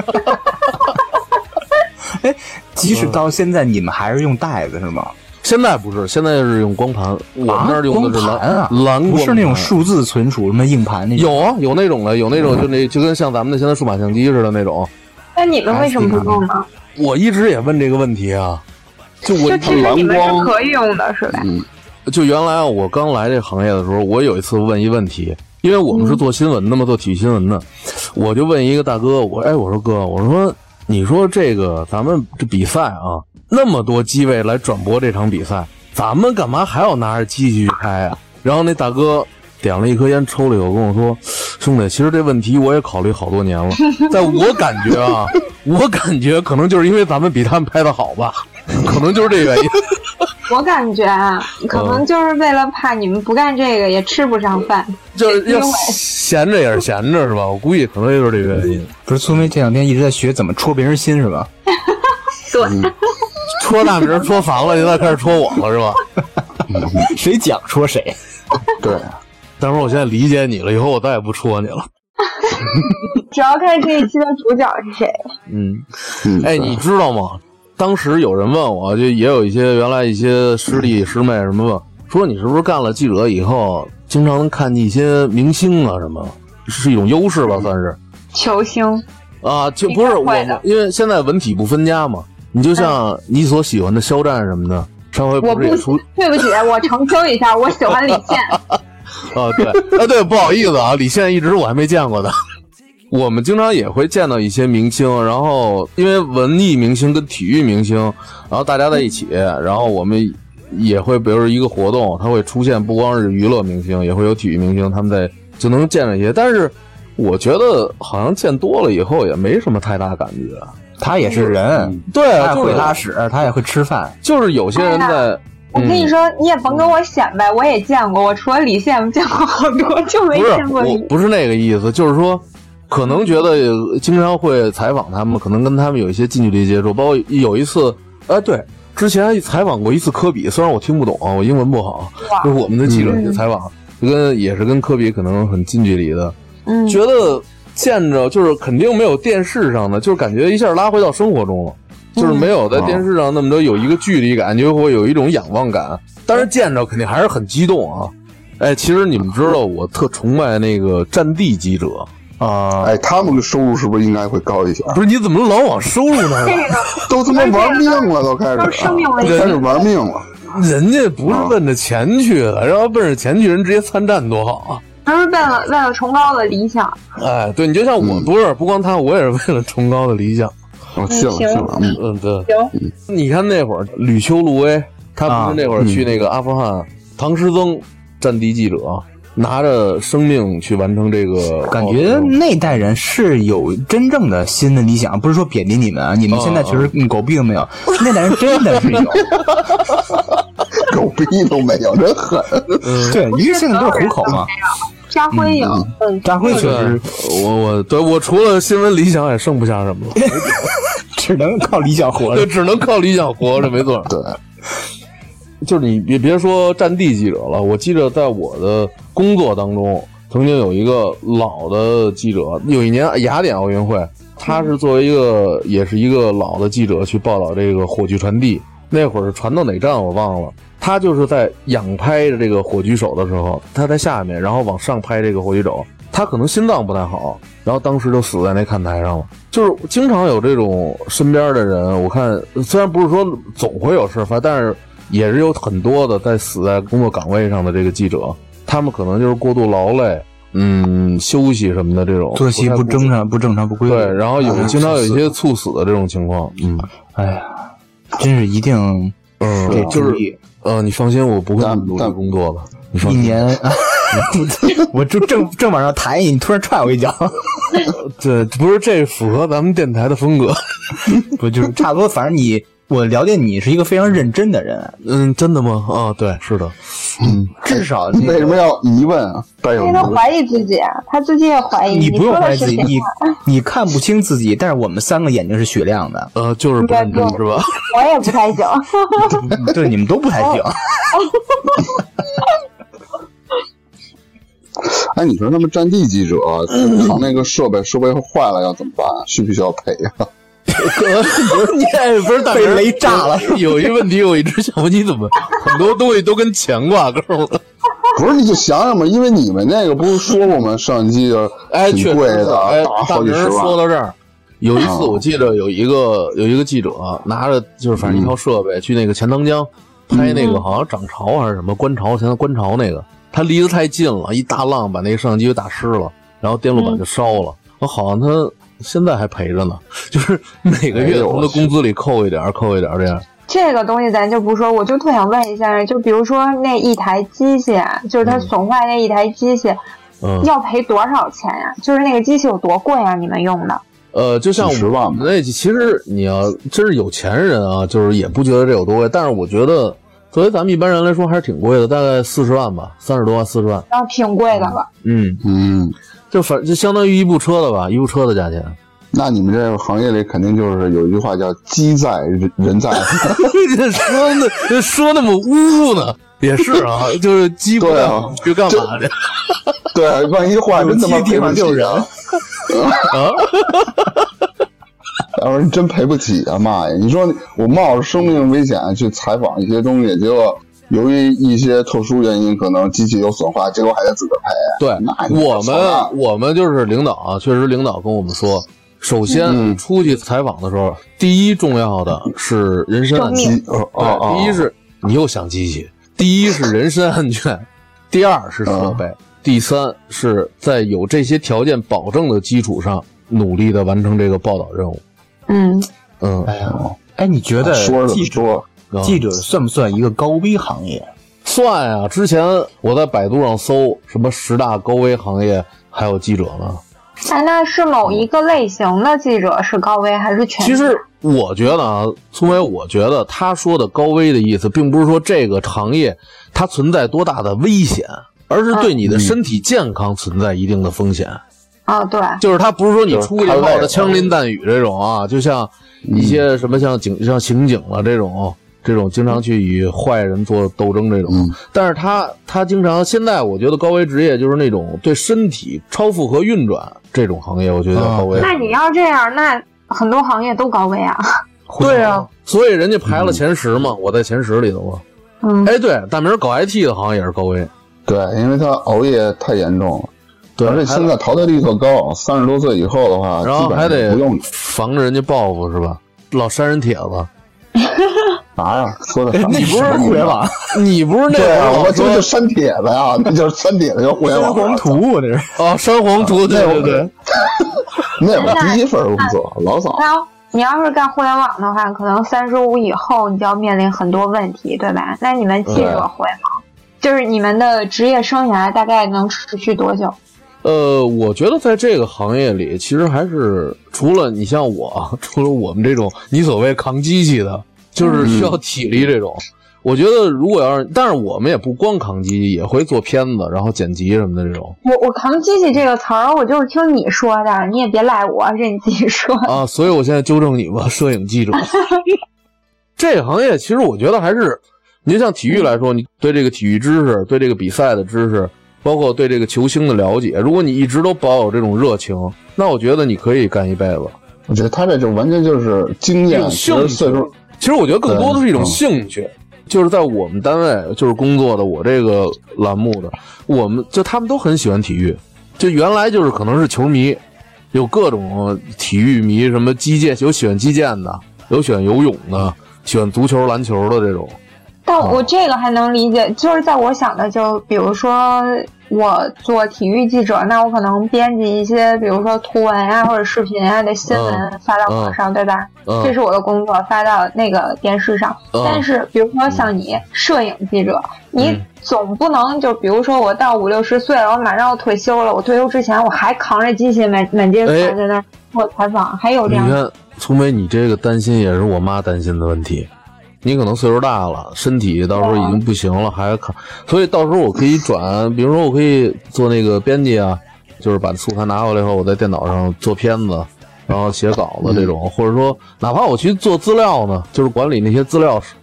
哎即使到现在，你们还是用袋子是吗？现在不是，现在是用光盘，我们那儿用的是蓝、啊，蓝光不是那种数字存储，什么硬盘那种。有啊，有那种的，有那种就那就跟像咱们的现在数码相机似的那种。那你们为什么不用呢？我一直也问这个问题啊，就我就其实你们是可以用的，是吧？嗯，就原来啊我刚来这行业的时候，我有一次问一问题，因为我们是做新闻的嘛，做体育新闻的，我就问一个大哥，我哎，我说哥，我说你说这个咱们这比赛啊，那么多机位来转播这场比赛，咱们干嘛还要拿着机器去拍啊？然后那大哥点了一颗烟，抽了一口，跟我说：“兄弟，其实这问题我也考虑好多年了，在我感觉啊，我感觉可能就是因为咱们比他们拍的好吧，可能就是这原因。”我感觉啊，可嗯能就是为了怕你们不干这个也吃不上饭。就是要闲着也是闲着是吧？我估计可能就是这个原因。不是苏梅这两天一直在学怎么戳别人心是吧？对，戳大名戳烦了，现在开始戳我了是吧？谁讲戳谁。对，但是我现在理解你了，以后我再也不戳你了。主要看这一期的主角是谁。嗯，嗯，哎，你知道吗？当时有人问我，就也有一些原来一些师弟师妹什么问，说你是不是干了记者以后，经常能看见一些明星啊什么，是一种优势吧，算是球星，啊，就不是我因为现在文体不分家嘛。你就像你所喜欢的肖战什么的，上回我不不是也出对不起，我澄清一下，我喜欢李现。啊，对，啊，对，不好意思啊，李现一直我还没见过的。我们经常也会见到一些明星，然后因为文艺明星跟体育明星，然后大家在一起，然后我们也会，比如说一个活动，它会出现不光是娱乐明星，也会有体育明星，他们在就能见着一些。但是我觉得好像见多了以后也没什么太大感觉。他也是人，对啊，他也就是会拉屎，他也会吃饭。就是有些人在我跟你说，你也甭跟我显摆，我也见过。我除了李现，见过好多，就没见过你。我不是那个意思，就是说，可能觉得经常会采访他们，可能跟他们有一些近距离接触，包括有一次，哎，对，之前采访过一次科比，虽然我听不懂，我英文不好，就是我们的记者去嗯采访，跟也是跟科比可能很近距离的，嗯，觉得见着就是肯定没有电视上的，就是感觉一下拉回到生活中了。就是没有在电视上那么多有一个距离感，就会有一种仰望感。但是见着肯定还是很激动啊！哎，其实你们知道，我特崇拜那个战地记者。啊，哎，他们的收入是不是应该会高一些？不是你怎么老往收入那儿这？个 都他妈玩命了，都开始都是生命危险。开始玩命了。人家不是奔着钱去的，然后奔着钱去，人直接参战多好啊！都是为了为了崇高的理想。哎，对你就像我，不是不光他，我也是为了崇高的理想。我信了行。信了，嗯，嗯，对。行，你看那会儿吕秋卢威，他不是那会儿去那个阿富汗，唐诗曾战地记者，拿着生命去完成这个，感觉那代人是有真正的新的理想，不是说贬低你们啊，你们现在确实嗯狗逼都没有，那代人真的是有，狗逼都没有，真狠。对，因为现在都是糊口嘛。家辉有，嗯，张辉确对实，我我对我除了新闻理想也剩不下什么了，只能靠理想活就着。只能靠理想活着，没错。对，就是你别别说战地记者了，我记得在我的工作当中，曾经有一个老的记者，有一年雅典奥运会，他是作为一个也是一个老的记者去报道这个火炬传递。那会儿传到哪站我忘了，他就是在仰拍着这个火炬手的时候，他在下面，然后往上拍这个火炬手，他可能心脏不太好，然后当时就死在那看台上了。就是经常有这种身边的人，我看虽然不是说总会有事发，但是也是有很多的在死在工作岗位上的这个记者，他们可能就是过度劳累，嗯，休息什么的这种作息不正常、不正常、不规律。对，然后有哎经常有一些猝死的这种情况，嗯哎呀，真是一定嗯，就是。呃，你放心，我不会但努力工作的，你放心。一年，我就正正往上抬你，你突然踹我一脚，对不是这符合咱们电台的风格，不就是差不多？反正你，我了解你是一个非常认真的人，嗯，真的吗？啊，对，是的，嗯至少那个为什么要疑问啊？带有疑问。因为他怀疑自己，他自己也怀疑。你不用怀疑自己，你你看不清自己，但是我们三个眼睛是雪亮的，呃，就是不认真是吧？我也不太行。对你们都不太行。哎，你说他们战地记者扛那个设备，设备坏了要怎么办？需不需要赔啊？不是你也不是大被雷炸了 有一个问题，我一直想问你怎么很多东西都跟钱挂钩了？不是，你就想想吧，因为你们那个不是说过吗？摄像机的哎，确实挺贵的，哎，打大明好几十万。说到这儿，有一次哦我记得有一个有一个记者拿着就是反正一套设备去那个钱塘江拍那个好像涨潮还是什么观潮，现在观潮那个，他离得太近了，一大浪把那个摄像机给打湿了，然后电路板就烧了。我好像他现在还赔着呢，就是每个月从他工资里扣一点儿，扣一点儿这样。这个东西咱就不说，我就特想问一下，就比如说那一台机器，就是它损坏那一台机器，嗯，要赔多少钱呀、就是那个机器有多贵啊？你们用的？呃，就像几十万吧那其实你要真是有钱人啊，就是也不觉得这有多贵，但是我觉得作为咱们一般人来说还是挺贵的，大概四十万吧，三十多万，四十万。然后挺贵的了。嗯，嗯，就反就相当于一部车的吧，一部车的价钱。那你们这个行业里肯定就是有一句话叫“机在人人在 这说那这说那么污呢，也是啊，就是鸡不啊去干嘛去？”。对，万一话真他妈有机地赔不起方就人啊！要不然真赔不起啊妈呀！你说我冒着生命危险去采访一些东西，结果由于一些特殊原因，可能机器有损坏，结果还得自个儿赔。对我们我们就是领导啊，确实领导跟我们说，首先嗯出去采访的时候，第一重要的是人身安全。机哦哦哦，对，第一是你又想机器，第一是人身安全，第二是设备，第三是在有这些条件保证的基础上，努力的完成这个报道任务。嗯，嗯，哎呀，哎，你觉得记者记者算不算一个高危行业？算啊、之前我在百度上搜什么十大高危行业，还有记者呢。哎，那是某一个类型的记者是高危，还是全？其实我觉得啊，聪伟，我觉得他说的高危的意思，并不是说这个行业它存在多大的危险，而是对你的身体健康存在一定的风险。啊，对，就是他不是说你出去以就是太累了。后的枪林弹雨这种啊，就像一些什么像警像刑警了这种。这种经常去与坏人做斗争这种，嗯。但是他他经常现在我觉得高危职业就是那种对身体超负荷运转这种行业，我觉得啊高危。那你要这样，那很多行业都高危啊。对啊，所以人家排了前十嘛，我在前十里头嘛。嗯，哎，对，大明搞 IT 的好像也是高危，对，因为他熬夜太严重了，对，而且现在淘汰率特高，三十多岁以后的话，然后基本还得不用防着人家报复是吧？老删人帖子，啥呀？说的啥？那不是互联网，你不是那对啊，会儿老我这就说删帖子呀，那就是删帖子，就互联网删黄图这是。哦，删黄图，对对对，那我第一份工作，老早你要是干互联网的话，可能三十五以后你就要面临很多问题，对吧？那你们记者会吗？就是你们的职业生涯大概能持续多久？呃，我觉得在这个行业里，其实还是除了你像我，除了我们这种你所谓扛机器的，就是需要体力这种。我觉得如果要是，但是我们也不光扛机器，也会做片子，然后剪辑什么的这种我我扛机器这个词儿，我就是听你说的，你也别赖我，是你自己说的。啊。所以我现在纠正你吧，摄影记者。这个行业其实我觉得还是，你就像体育来说，你对这个体育知识，对这个比赛的知识，包括对这个球星的了解，如果你一直都保有这种热情，那我觉得你可以干一辈子。我觉得他这就完全就是经验，兴趣实岁数其实我觉得更多的是一种兴趣，就是在我们单位就是工作的我这个栏目的，我们就他们都很喜欢体育，就原来就是可能是球迷，有各种体育迷，什么击剑，有喜欢击剑的，有喜欢游泳的，喜欢足球、篮球的这种。但我这个还能理解，就是在我想的，就比如说我做体育记者，那我可能编辑一些，比如说图文啊或者视频啊的新闻嗯发到网上，对吧？嗯这是我的工作，发到那个电视上。嗯但是比如说像你摄影记者，你嗯总不能就比如说我到五六十岁了，我马上要退休了，我退休之前我还扛着机器满满街哎跑在那儿做采访，还有这样你看，聪梅，你这个担心也是我妈担心的问题。你可能岁数大了，身体到时候已经不行了，还看，所以到时候我可以转，比如说我可以做那个编辑啊，就是把素材拿回来以后，我在电脑上做片子，然后写稿子这种，或者说哪怕我去做资料呢，就是管理那些资料室。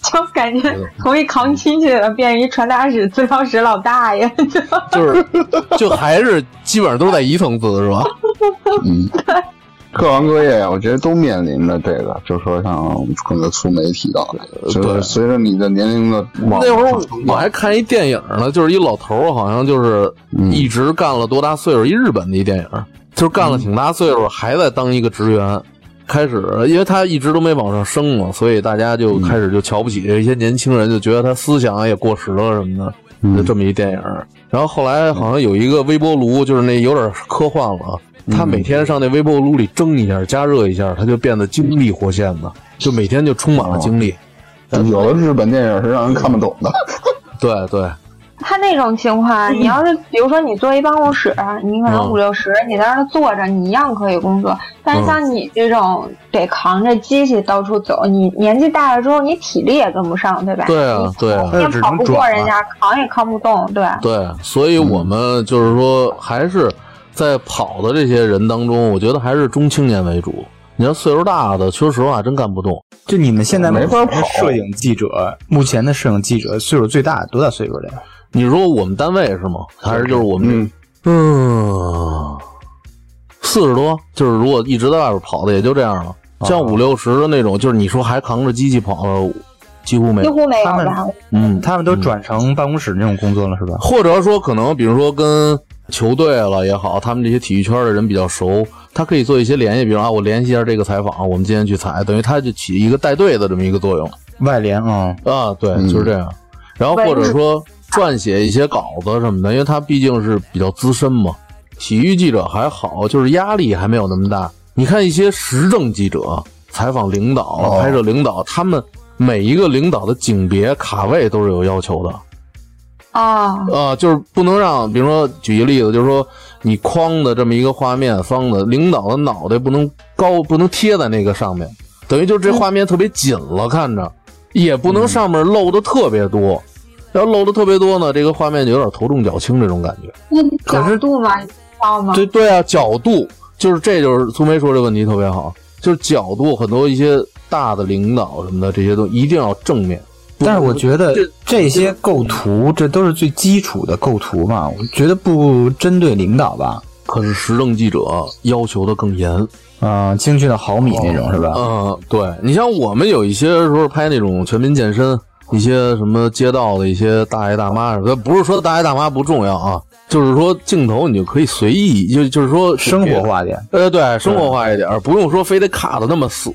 就感觉从一扛亲戚的变成一传达室、资料室老大爷，就 就是就还是基本上都是在一层次是吧？嗯，各行各业，我觉得都面临着这个，就说像刚才苏梅提到的，就对是随着你的年龄的往那会儿我还看一电影呢，就是一老头儿，好像就是嗯一直干了多大岁数，一日本的一电影，就是干了挺大岁数，还在当一个职员。开始，因为他一直都没往上升嘛，所以大家就开始就瞧不起这些年轻人，就觉得他思想也过时了什么的，就这么一电影。然后后来好像有一个微波炉，就是那有点科幻了啊，他每天上那微波炉里蒸一下、加热一下，他就变得精力活现的，就每天就充满了精力。有的日本电影是让人看不懂的。对对，他那种情况，你要是比如说你坐一办公室，你可能嗯五六十，你在那坐着，你一样可以工作。但是像你这种得扛着机器到处走，你年纪大了之后，你体力也跟不上，对吧？对啊对啊你也跑不过人家，扛也扛不动，对。对，所以我们就是说，还是在跑的这些人当中，我觉得还是中青年为主。你要岁数大的，说实话真干不动。就你们现在没法跑摄影记者，目前的摄影记者岁数最大多大岁数的呀？你说我们单位是吗？还是就是我们嗯，嗯，四十多，就是如果一直在外边跑的，也就这样了。像五六十的那种，就是你说还扛着机器跑的，几乎没有。几乎没有他们吧？嗯，他们都转成办公室那种工作了，是吧？或者说可能比如说跟球队了也好，他们这些体育圈的人比较熟，他可以做一些联系，比如啊，我联系一下这个采访，我们今天去采，等于他就起一个带队的这么一个作用外联啊，啊，对，嗯就是这样。然后或者说撰写一些稿子什么的，因为他毕竟是比较资深嘛。体育记者还好，就是压力还没有那么大。你看一些时政记者采访领导、哦拍摄领导，他们每一个领导的景别卡位都是有要求的。啊，啊，就是不能让，比如说举一个例子，就是说你框的这么一个画面方的，领导的脑袋不能高，不能贴在那个上面，等于就是这画面特别紧了，看着也不能上面露的特别多。要露的特别多呢，这个画面就有点头重脚轻这种感觉。那角度嘛，你知道吗？对对啊，角度就是这就是苏梅说这问题特别好，就是角度很多一些大的领导什么的这些东西一定要正面。但是我觉得这这些构图，这都是最基础的构图嘛。我觉得不针对领导吧，可是时政记者要求的更严。啊、精确到毫米那种是吧？嗯，对你像我们有一些时候拍那种全民健身，一些什么街道的一些大爷大妈什么，不是说大爷大妈不重要啊，就是说镜头你就可以随意，就就是说生活。化点，呃，对，生活化一点，不用说非得卡的那么死，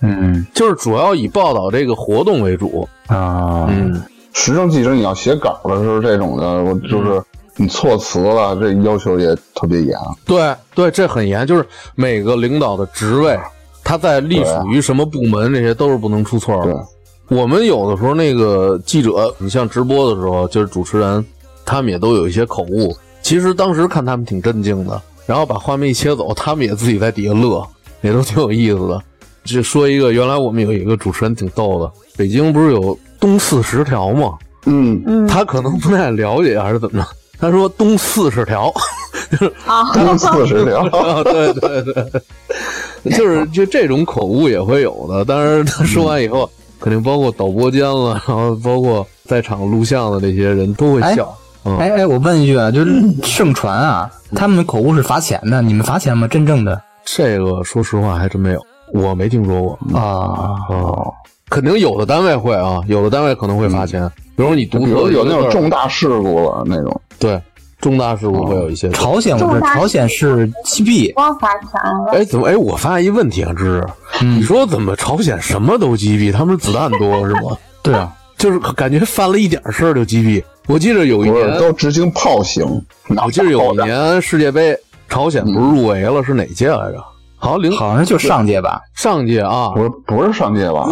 嗯就是主要以报道这个活动为主。啊，嗯，时政记者你要写稿的时候，这种的，我就是你措辞了，这要求也特别严。对对，这很严，就是每个领导的职位，他在隶属于什么部门，这些都是不能出错对的。我们有的时候那个记者，你像直播的时候，就是主持人，他们也都有一些口误。其实当时看他们挺震惊的，然后把画面一切走，他们也自己在底下乐，也都挺有意思的。就说一个，原来我们有一个主持人挺逗的，北京不是有东四十条吗？嗯，嗯他可能不太了解还是怎么着，他说东四十条，就是，东四十条，啊，对对对，就是就这种口误也会有的。但是，他说完以后，肯定包括导播间了，然后包括在场录像的这些人都会笑。嗯，哎哎，我问一句啊，就是盛传啊，他们口误是罚钱的，你们罚钱吗？真正的这个说实话还真没有，我没听说过。啊，哦，肯定有的单位会啊，有的单位可能会罚钱，比如你读比如有那种重大事故了那种，对重大事故会有一些。朝鲜我知道，朝鲜是击毙，光罚钱了。哎，怎么？哎，我发现一问题啊，芝芝，嗯你说怎么朝鲜什么都击毙？他们子弹多是吗？对啊，就是感觉犯了一点事儿就击毙。我记得有一不是年，都执行炮刑。我记得有一年世界杯，朝鲜不是入围了，是哪届来着？好像零好像就上届吧，上届啊。不是不是上届吧？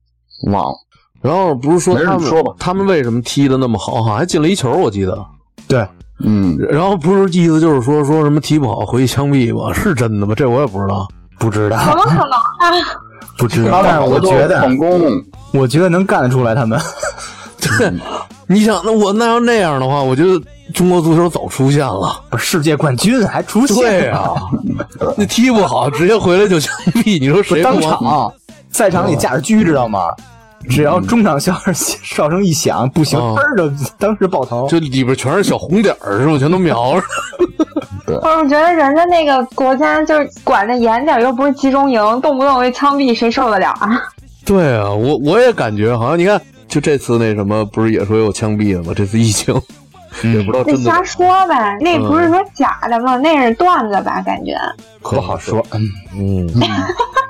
忘了。然后不是说他们说吧他们为什么踢的那么好？好像还进了一球，我记得。对，嗯，然后不是意思就是说说什么踢不好回去枪毙吧？是真的吗？这我也不知道。不知道，怎么可能啊？不知道，但是我觉得，我觉得能干得出来他们。对，你想，那我那要那样的话，我觉得中国足球早出现了。不是世界冠军还出现，对啊，那踢不好直接回来就枪毙，你说谁当场赛场里架着狙，知道吗？只要中场哨哨声一响，不行，哦嘣儿就当时爆头。就里边全是小红点儿，是吧？全都瞄着。我觉得人家那个国家就是管的严点，又不是集中营，动不动就枪毙，谁受得了啊？对啊，我我也感觉好像你看，就这次那什么，不是也说有枪毙的吗？这次疫情，也不知道那真的瞎说呗，那不是说假的吗？那是段子吧？感觉不好说。嗯，嗯，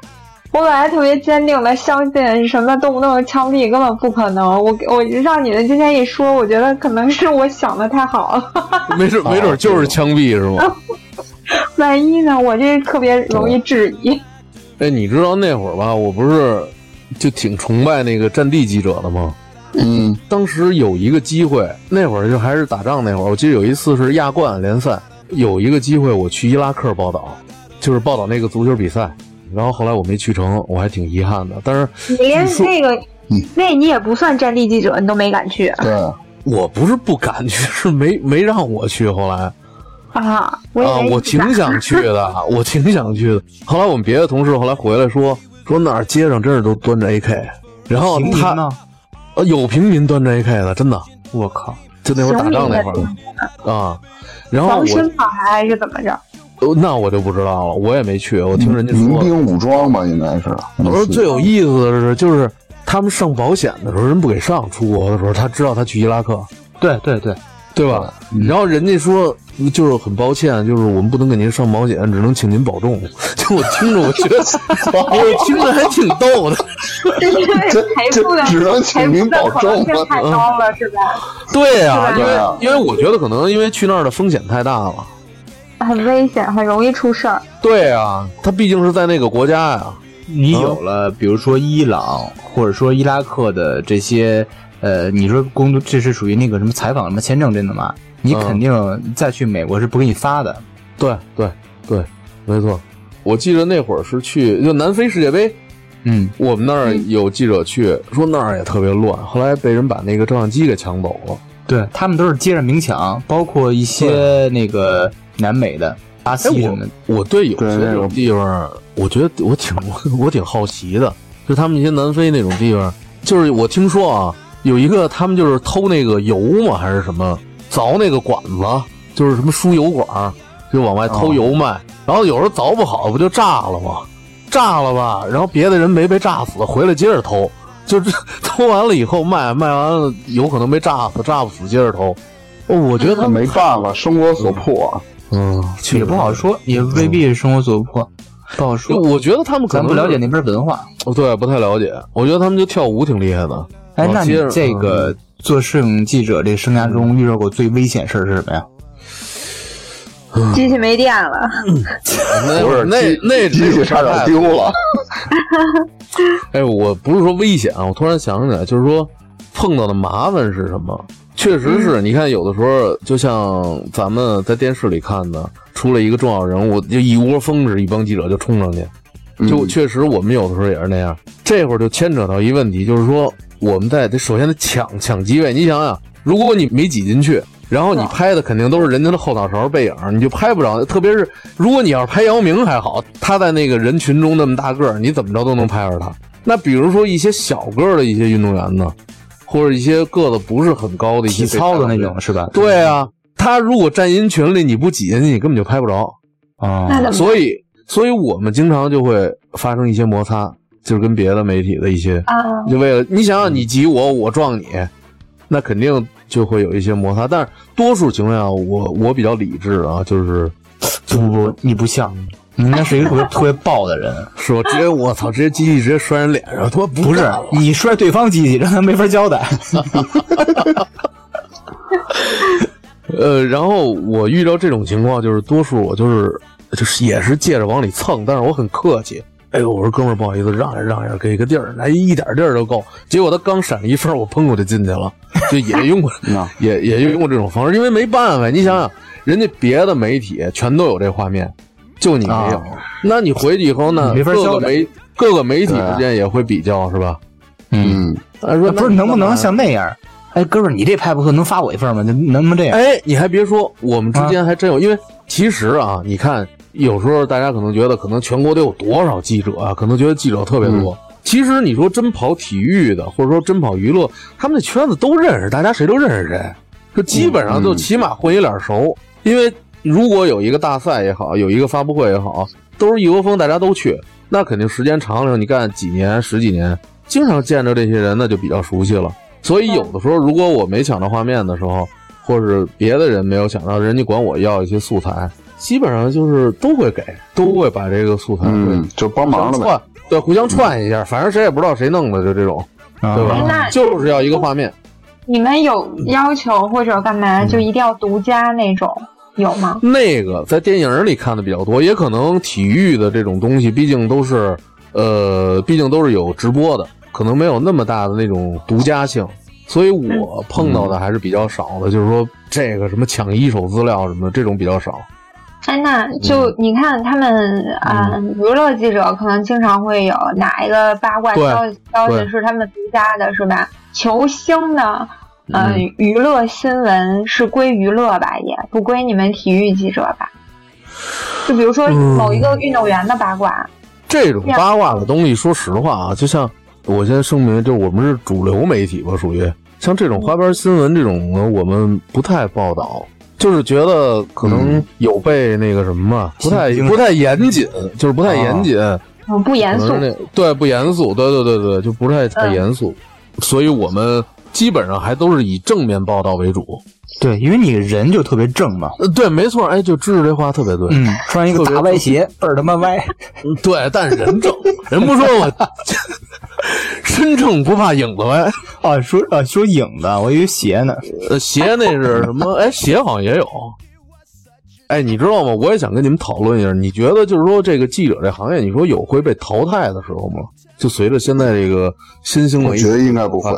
我本来特别坚定的相信什么动不动就枪毙根本不可能。我我让你们今天一说，我觉得可能是我想的太好了。没准没准就是枪毙是吗？万一呢？我这特别容易质疑。哎，你知道那会儿吧？我不是就挺崇拜那个战地记者的吗？嗯，当时有一个机会，那会儿就还是打仗那会儿，我记得有一次是亚冠联赛，有一个机会我去伊拉克报道，就是报道那个足球比赛。然后后来我没去成，我还挺遗憾的。但是你连那个，那你也不算战地记者，你都没敢去对，我不是不敢去，是没没让我去。后来啊？啊，我挺想去的，我挺想去的。后来我们别的同事后来回来说，说哪儿街上真是都端着 AK，然后他呢？呃有平民端着 AK 的，真的，我靠，就那会儿打仗那会儿啊。然后防我身法还是怎么着？呃那我就不知道了，我也没去，我听人家说的。民兵武装吧，应该是。我说最有意思的是，就是他们上保险的时候，人不给上，出国的时候，他知道他去伊拉克，对对对，对吧？然后人家说，就是很抱歉，就是我们不能给您上保险，只能请您保重。就我听着，我觉得，我听着还挺逗的。这这赔付的这只能赔请您付的保重性太高了，是吧？对呀、因为啊因为我觉得可能因为去那儿的风险太大了。很危险，很容易出事儿。对啊、他毕竟是在那个国家呀。你有了，比如说伊朗或者说伊拉克的这些，呃，你说工作这是属于那个什么采访什么签证真的吗？你嗯肯定再去美国是不给你发的。对对对，没错。我记得那会儿是去就南非世界杯，嗯，我们那儿有记者去说那儿也特别乱，后来被人把那个照相机给抢走了。对他们都是接着明抢，包括一些那个南美的、巴哎，西什么的。我我对有些这种对那种地方，我觉得我挺我我挺好奇的，就他们一些南非那种地方，就是我听说啊，有一个他们就是偷那个油嘛，还是什么凿那个管子，就是什么输油管，就往外偷油卖，然后有时候凿不好，不就炸了吗？炸了吧，然后别的人没被炸死，回来接着偷，就这 偷完了以后卖，卖完了有可能被炸死，炸不死接着偷。哦，我觉得他没办法，生活所迫。嗯，也不好说，也未必是生活所迫，不好说。我觉得他们可能咱不了解那边文化。哦，对，不太了解。我觉得他们就跳舞挺厉害的。哎，那你这个做摄影记者这生涯中遇到过最危险事儿是什么呀？机器没电了，那不是那那机器差点丢了。哎，我不是说危险啊，我突然想起来，就是说碰到的麻烦是什么？确实是，你看有的时候，就像咱们在电视里看的，出了一个重要人物，就一窝蜂似的，一帮记者就冲上去。就嗯确实，我们有的时候也是那样。这会儿就牵扯到一问题，就是说我们在得首先得抢抢机位。你想想，如果你没挤进去，然后你拍的肯定都是人家的后脑勺背影，你就拍不着。特别是如果你要是拍姚明还好，他在那个人群中那么大个儿，你怎么着都能拍着他。那比如说一些小个儿的一些运动员呢，或者一些个子不是很高的一些体操的那种是吧？对啊，他如果站人群里你不挤进去，你根本就拍不着。啊，那怎么？所以，所以我们经常就会发生一些摩擦，就是跟别的媒体的一些，啊，就为了你想想，你挤我，我撞你，那肯定就会有一些摩擦。但是多数情况下，我我比较理智啊，就是不不不，你不像，你应该是一个特别特别暴的人。是吧直接我操，直接机器直接摔人脸上，他妈不不是你摔对方机器，让他没法交代。呃，然后我遇到这种情况，就是多数我就是就是也是借着往里蹭，但是我很客气。哎呦，我说哥们儿，不好意思，让一让一下，给个地儿，来一点地儿就够。结果他刚闪了一分，我砰我就进去了，就也用过，也也用过这种方式，因为没办法，你想想，人家别的媒体全都有这画面，就你没有，啊那你回去以后呢，各个媒各个媒体之间也会比较，是吧？嗯，他说不是能不能像那样？哎，哥们儿，你这拍不错，能发我一份吗？就能不能这样？哎，你还别说，我们之间还真有，因为其实啊，你看，有时候大家可能觉得，可能全国得有多少记者啊，可能觉得记者特别多。其实你说真跑体育的，或者说真跑娱乐，他们的圈子都认识，大家谁都认识谁，就基本上就起码混一脸熟。因为如果有一个大赛也好，有一个发布会也好，都是一窝蜂，大家都去，那肯定时间长了，你干几年、十几年，经常见着这些人，那就比较熟悉了。所以有的时候，如果我没抢到画面的时候，或是别的人没有抢到，人家管我要一些素材，基本上就是都会给，都会把这个素材会嗯，就帮忙了呗。串，对，互相串一下，反正谁也不知道谁弄的，就这种，对啊吧？那就是要一个画面。你们有要求或者干嘛，就一定要独家那种，有吗？那个在电影里看的比较多，也可能体育的这种东西，毕竟都是呃，毕竟都是有直播的，可能没有那么大的那种独家性，所以我碰到的还是比较少的。就是说，这个什么抢一手资料什么的，这种比较少。哎，那就你看他们啊、娱乐记者可能经常会有哪一个八卦消息消息是他们独家的，是吧？球星的呃、嗯。娱乐新闻是归娱乐吧，也不归你们体育记者吧？就比如说嗯。某一个运动员的八卦，这种八卦的东西，说实话啊，就像我先声明，就我们是主流媒体吧，属于。像这种花边新闻这种呢，我们不太报道，就是觉得可能有被那个什么嘛，不太不太严谨，就是不太严谨，嗯，不严肃对不严肃，对对对对，就不太太嗯严肃，所以我们基本上还都是以正面报道为主。对，因为你人就特别正嘛。呃，对，没错，哎，就知识这话特别对。嗯，穿一个大歪鞋，倍儿他妈歪。嗯对，但是人正，人不说我 身正不怕影子歪。啊，说啊说影子，我以为鞋呢。呃，鞋那是什么？哎，鞋好像也有。哎，你知道吗？我也想跟你们讨论一下，你觉得就是说这个记者这行业，你说有会被淘汰的时候吗？就随着现在这个新兴媒体我觉得应该不会。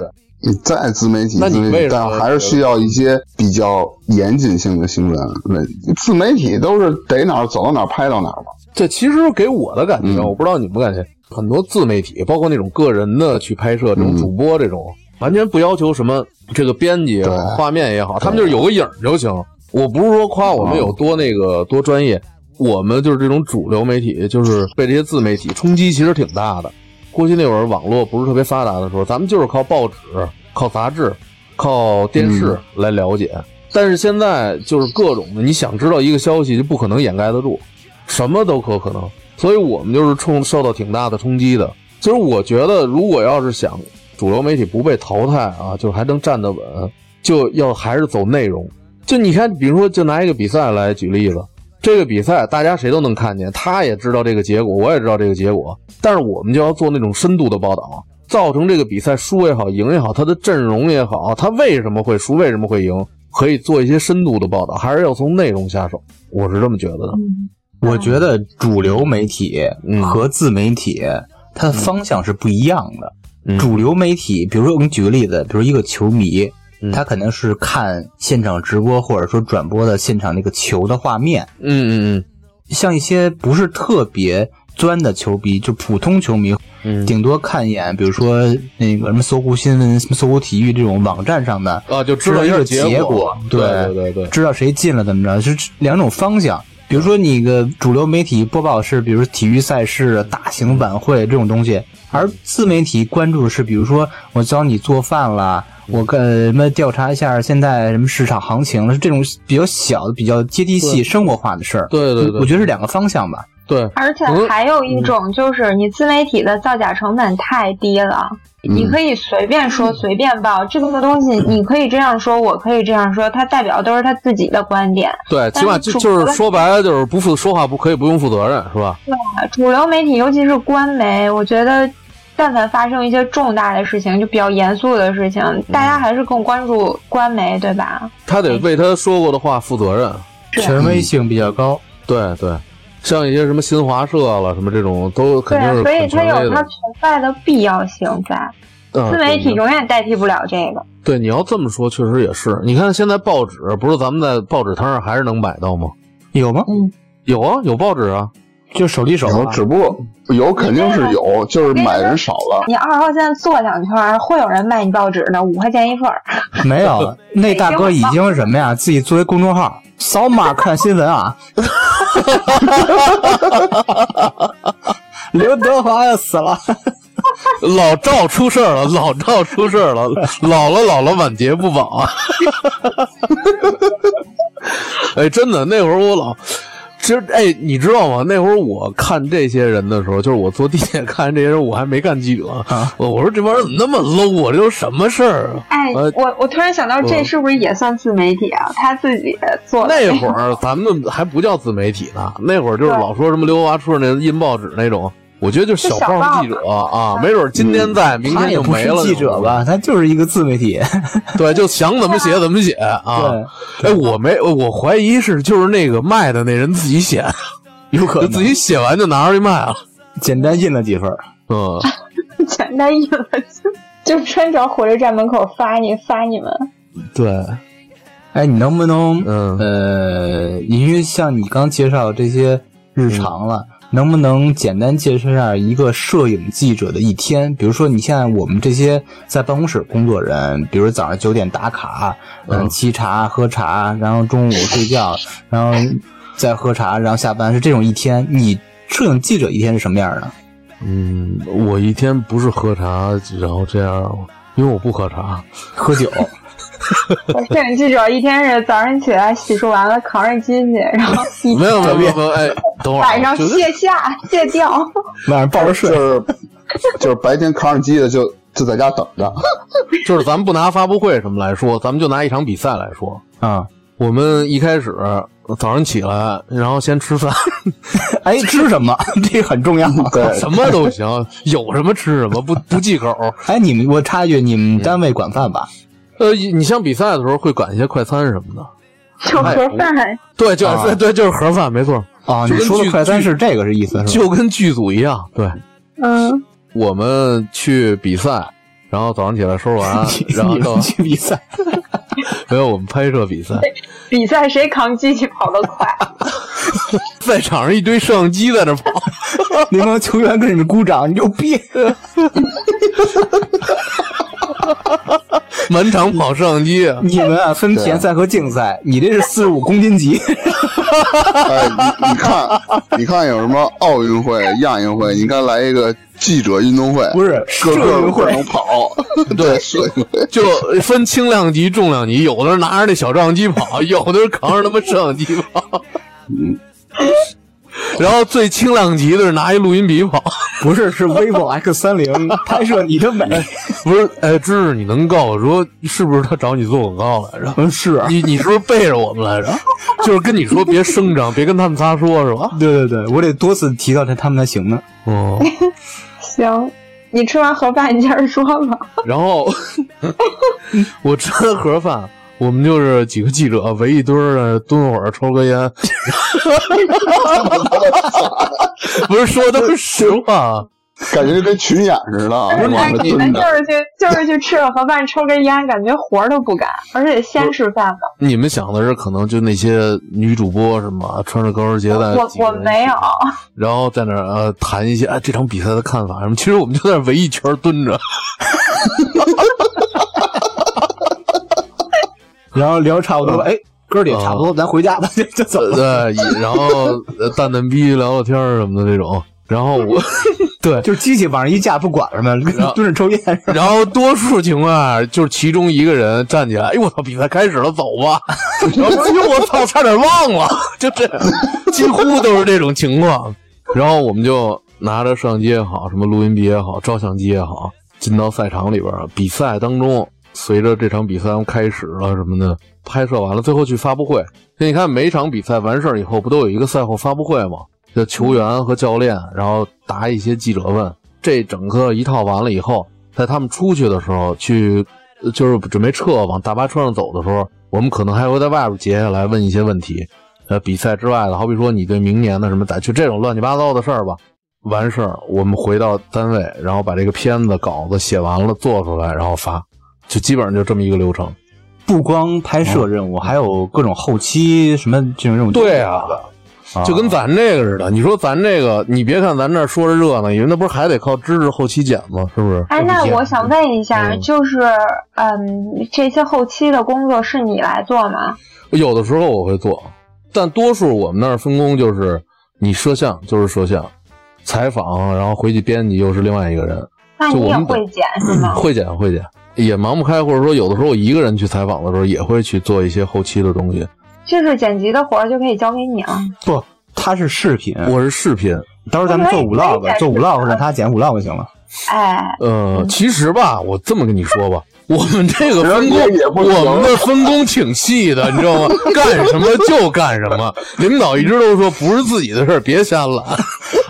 你再自媒体，那你为什么但还是需要一些比较严谨性的新闻。那自媒体都是逮哪儿走到哪儿拍到哪儿吧。这其实给我的感觉，嗯我不知道你们感觉，很多自媒体，包括那种个人的去拍摄，这种主播这种，完全不要求什么这个编辑画面也好，他们就是有个影儿就行。我不是说夸我们有多那个多专业，我们就是这种主流媒体，就是被这些自媒体冲击其实挺大的。过去那会儿网络不是特别发达的时候，咱们就是靠报纸、靠杂志、靠电视来了解。但是现在就是各种的，你想知道一个消息就不可能掩盖得住，什么都可可能。所以我们就是冲受到挺大的冲击的。其实我觉得，如果要是想主流媒体不被淘汰啊，就还能站得稳，就要还是走内容。就你看，比如说，就拿一个比赛来举例子，这个比赛大家谁都能看见，他也知道这个结果，我也知道这个结果，但是我们就要做那种深度的报道，造成这个比赛输也好，赢也好，他的阵容也好，他为什么会输，为什么会赢，可以做一些深度的报道，还是要从内容下手，我是这么觉得的。我觉得主流媒体嗯。和自媒体它的方向是不一样的。嗯。主流媒体，比如说我给你举个例子，比如一个球迷，嗯。他可能是看现场直播或者说转播的现场那个球的画面，嗯嗯嗯。像一些不是特别钻的球迷，就普通球迷，嗯。顶多看一眼，比如说那个什么搜狐新闻、什么搜狐体育这种网站上的，嗯啊，就知道一个结果。对对对对，知道谁进了怎么着，是两种方向。比如说，你个主流媒体播报是，比如体育赛事、大型晚会这种东西，而自媒体关注的是，比如说我教你做饭啦，我跟什么调查一下现在什么市场行情了，是这种比较小的、比较接地气、生活化的事儿。对对对我觉得是两个方向吧。对，而且嗯还有一种就是你自媒体的造假成本太低了，你可以随便说随便报，这个东西你可以这样说，我可以这样说，它代表都是他自己的观点。对，起码就就是说白了就是不负说话不可以不用负责任，是吧？对主流媒体，尤其是官媒，我觉得，但凡发生一些重大的事情，就比较严肃的事情，大家还是更关注官媒，对吧？他得为他说过的话负责任。权威性比较高。对对，像一些什么新华社了什么这种，都肯对啊，定是所以它有它。存在的必要性在。嗯自媒体永远代替不了这个。对，你要这么说，确实也是。你看现在报纸，不是咱们在报纸摊上还是能买到吗？有吗？有啊，有报纸啊。就手机手。只不过有肯定是有，就是买人少了。你二号线坐两圈，会有人卖你报纸的，五块钱一份儿。没有，那大哥已经什么呀？自己作为公众号，扫码看新闻啊。刘德华要死了，老赵出事儿了，老赵出事儿了，老了老了，晚节不保啊！哎，真的，那会儿我老，其实哎，你知道吗？那会儿我看这些人的时候，就是我坐地铁 看这些人，我还没干记者。啊我我说这帮人怎么那么 low 啊？这都什么事儿啊？哎，呃我我突然想到，这嗯是不是也算自媒体啊？他自己做的那会儿咱们还不叫自媒体呢，那会儿就是老说什么刘德华出那印报纸那种。我觉得就是小报报记者啊，没准儿今天在，明天就没了。记者吧？他就是一个自媒体。对，就想怎么写怎么写啊。对，哎，我没，我怀疑是就是那个卖的那人自己写，有可能自己写完就拿出去卖了。简单印了几份。嗯，简单印了就就专找火车站门口发你发你们。对，哎，你能不能，嗯呃，因为像你刚介绍这些日常了，能不能简单介绍一下一个摄影记者的一天？比如说，你像我们这些在办公室工作人，比如早上九点打卡，嗯，嗯沏茶喝茶，然后中午睡觉，然后再喝茶，然后下班，是这种一天。你摄影记者一天是什么样的？嗯，我一天不是喝茶，然后这样，因为我不喝茶。喝酒。我摄影记者一天是早上起来洗漱完了扛着机去，然后一没有没有没有哎，等会儿啊，晚上卸下卸掉。晚上抱着睡，就是就是白天扛着机的就就在家等着。就是咱们不拿发布会什么来说，咱们就拿一场比赛来说。啊，我们一开始早上起来，然后先吃饭，哎，吃什么？这个很重要。对，什么都行，有什么吃什么，不不忌口。哎，你们我插一句，你们单位管饭吧？呃，你像比赛的时候会赶一些快餐什么的，就盒饭，对，就啊对 对，就是盒饭，没错，啊，你说的快餐是这个是意思是吧？就跟剧组一样。对，嗯，我们去比赛，然后早上起来收拾完，然后去比赛，没有我们拍摄比赛，比赛谁扛机器跑得快？赛场上一堆摄像机在那跑，那帮球员跟你们鼓掌，你就别。满场跑摄像机啊，你们啊分田赛和竞赛，你这是四十五公斤级。哎，你你看，你看有什么奥运会、亚运会？你看来一个记者运动会，不是个个摄影会不能跑，对，摄影会。就分轻量级、重量级，有的是拿着那小照相机跑，有的是扛着他妈摄像机跑。然后最轻量级的是拿一录音笔跑，不是，是 vivo X 三零 拍摄你的美。不是？哎，芝芝，你能告诉我说是不是他找你做广告来着？嗯，是，你你是不是背着我们来着？就是跟你说别声张，别跟他们仨说，是吧？对对对，我得多次提到他，他们才行呢。哦，行，你吃完盒饭你接着说吧。然后我吃完盒饭，我们就是几个记者围一堆儿的蹲会儿抽根烟，不是说都是实话。感觉就跟群演似的，哎往那你们蹲着。就是去就是去吃个盒饭，抽根烟，感觉活儿都不干，而且先吃饭吧。你们想的是可能就那些女主播什么穿着高跟鞋在我我没有，然后在那儿呃谈一些啊这场比赛的看法什么，其实我们就在那围一圈蹲着，然后聊差不多，哎，哥儿几个差不多，咱回家吧，就就走了。对，然后呃淡淡逼聊聊天儿什么的这种，然后我对。就是机器往上一架，不管什么，后蹲着抽烟。然后多数情况下就是其中一个人站起来，哎呦我操，比赛开始了，走吧。然后哎呦我操，差点忘了，就这，几乎都是这种情况。然后我们就拿着摄像机也好，什么录音笔也好，照相机也好，进到赛场里边儿。比赛当中，随着这场比赛开始了什么的，拍摄完了，最后去发布会。那你看每场比赛完事儿以后，不都有一个赛后发布会吗？就球员和教练，然后答一些记者问。这整个一套完了以后，在他们出去的时候，去就是准备撤往大巴车上走的时候，我们可能还会在外边截下来问一些问题。呃，比赛之外的，好比说你对明年的什么打，就这种乱七八糟的事儿吧。完事儿，我们回到单位，然后把这个片子稿子写完了，做出来，然后发，就基本上就这么一个流程。不光拍摄任务，还有各种后期什么这种任务。对啊，啊就跟咱这个似的。你说咱这个，你别看咱这儿说着热闹，因为那不是还得靠知识后期剪吗？是不是？哎，那我想问一下，嗯就是嗯，这些后期的工作是你来做吗？有的时候我会做，但多数我们那儿分工就是你摄像就是摄像，采访，然后回去编辑又是另外一个人，那你也会剪是吗？会剪会剪，也忙不开，或者说有的时候我一个人去采访的时候，也会去做一些后期的东西。就是剪辑的活儿就可以交给你了。不，他是视频。我是视频，到时候咱们做 vlog，做 vlog 频让他剪 vlog 就行了。哎，呃，其实吧，我这么跟你说吧，我们这个分工我们的分工挺细的，你知道吗？干什么就干什么。领导一直都说不是自己的事儿，别瞎揽。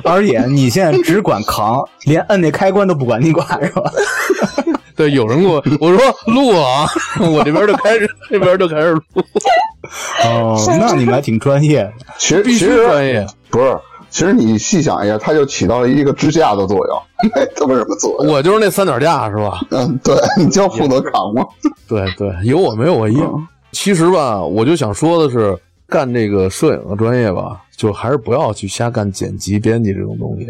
而且你现在只管扛，连摁那开关都不管你管是吧？对，有人给我我说录啊，我这边就开始这边就开始录，哦，那你们还挺专业的。其实必须其实专业。不是，其实你细想一下，它就起到了一个支架的作用，它没什么作用。我就是那三脚架是吧？嗯，对，你就负责扛嘛。对对，有我没有我一样。其实吧，我就想说的是，干这个摄影的专业吧，就还是不要去瞎干剪辑、编辑这种东西，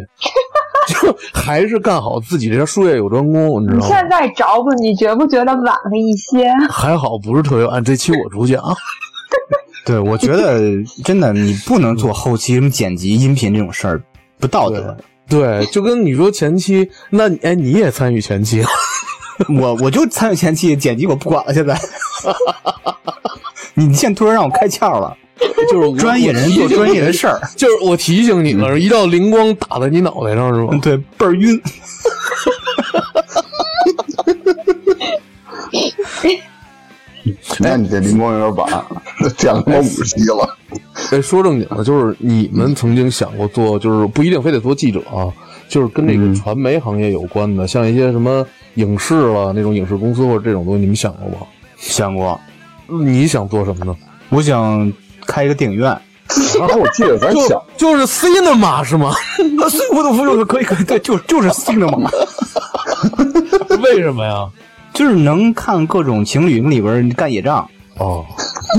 就还是干好自己这术业有专攻，你知道吗？现在找补，你觉不觉得晚了一些？还好不是特别晚，这期我主讲。对，我觉得真的你不能做后期什么剪辑、音频这种事儿，不道德。对，就跟你说前期，那你哎你也参与前期了，我我就参与前期剪辑，我不管了。现在，你现在突然让我开窍了，就是专业人做专业的事儿，就是我提醒你了，一道灵光打在你脑袋上是吗？对，倍儿晕。那你这灵光有点晚，讲他妈五期了。哎，说正经的，就是你们曾经想过做，就是不一定非得做记者啊，就是跟这个传媒行业有关的，像一些什么影视了那种影视公司或者这种东西，你们想过吗？想过，你想做什么呢？我想开一个电影院。然后我记得咱想就就是 cinema 是吗？我都服可以可以，对，就就是 cinema，为什么呀？就是能看各种情侣里边干野仗。哦，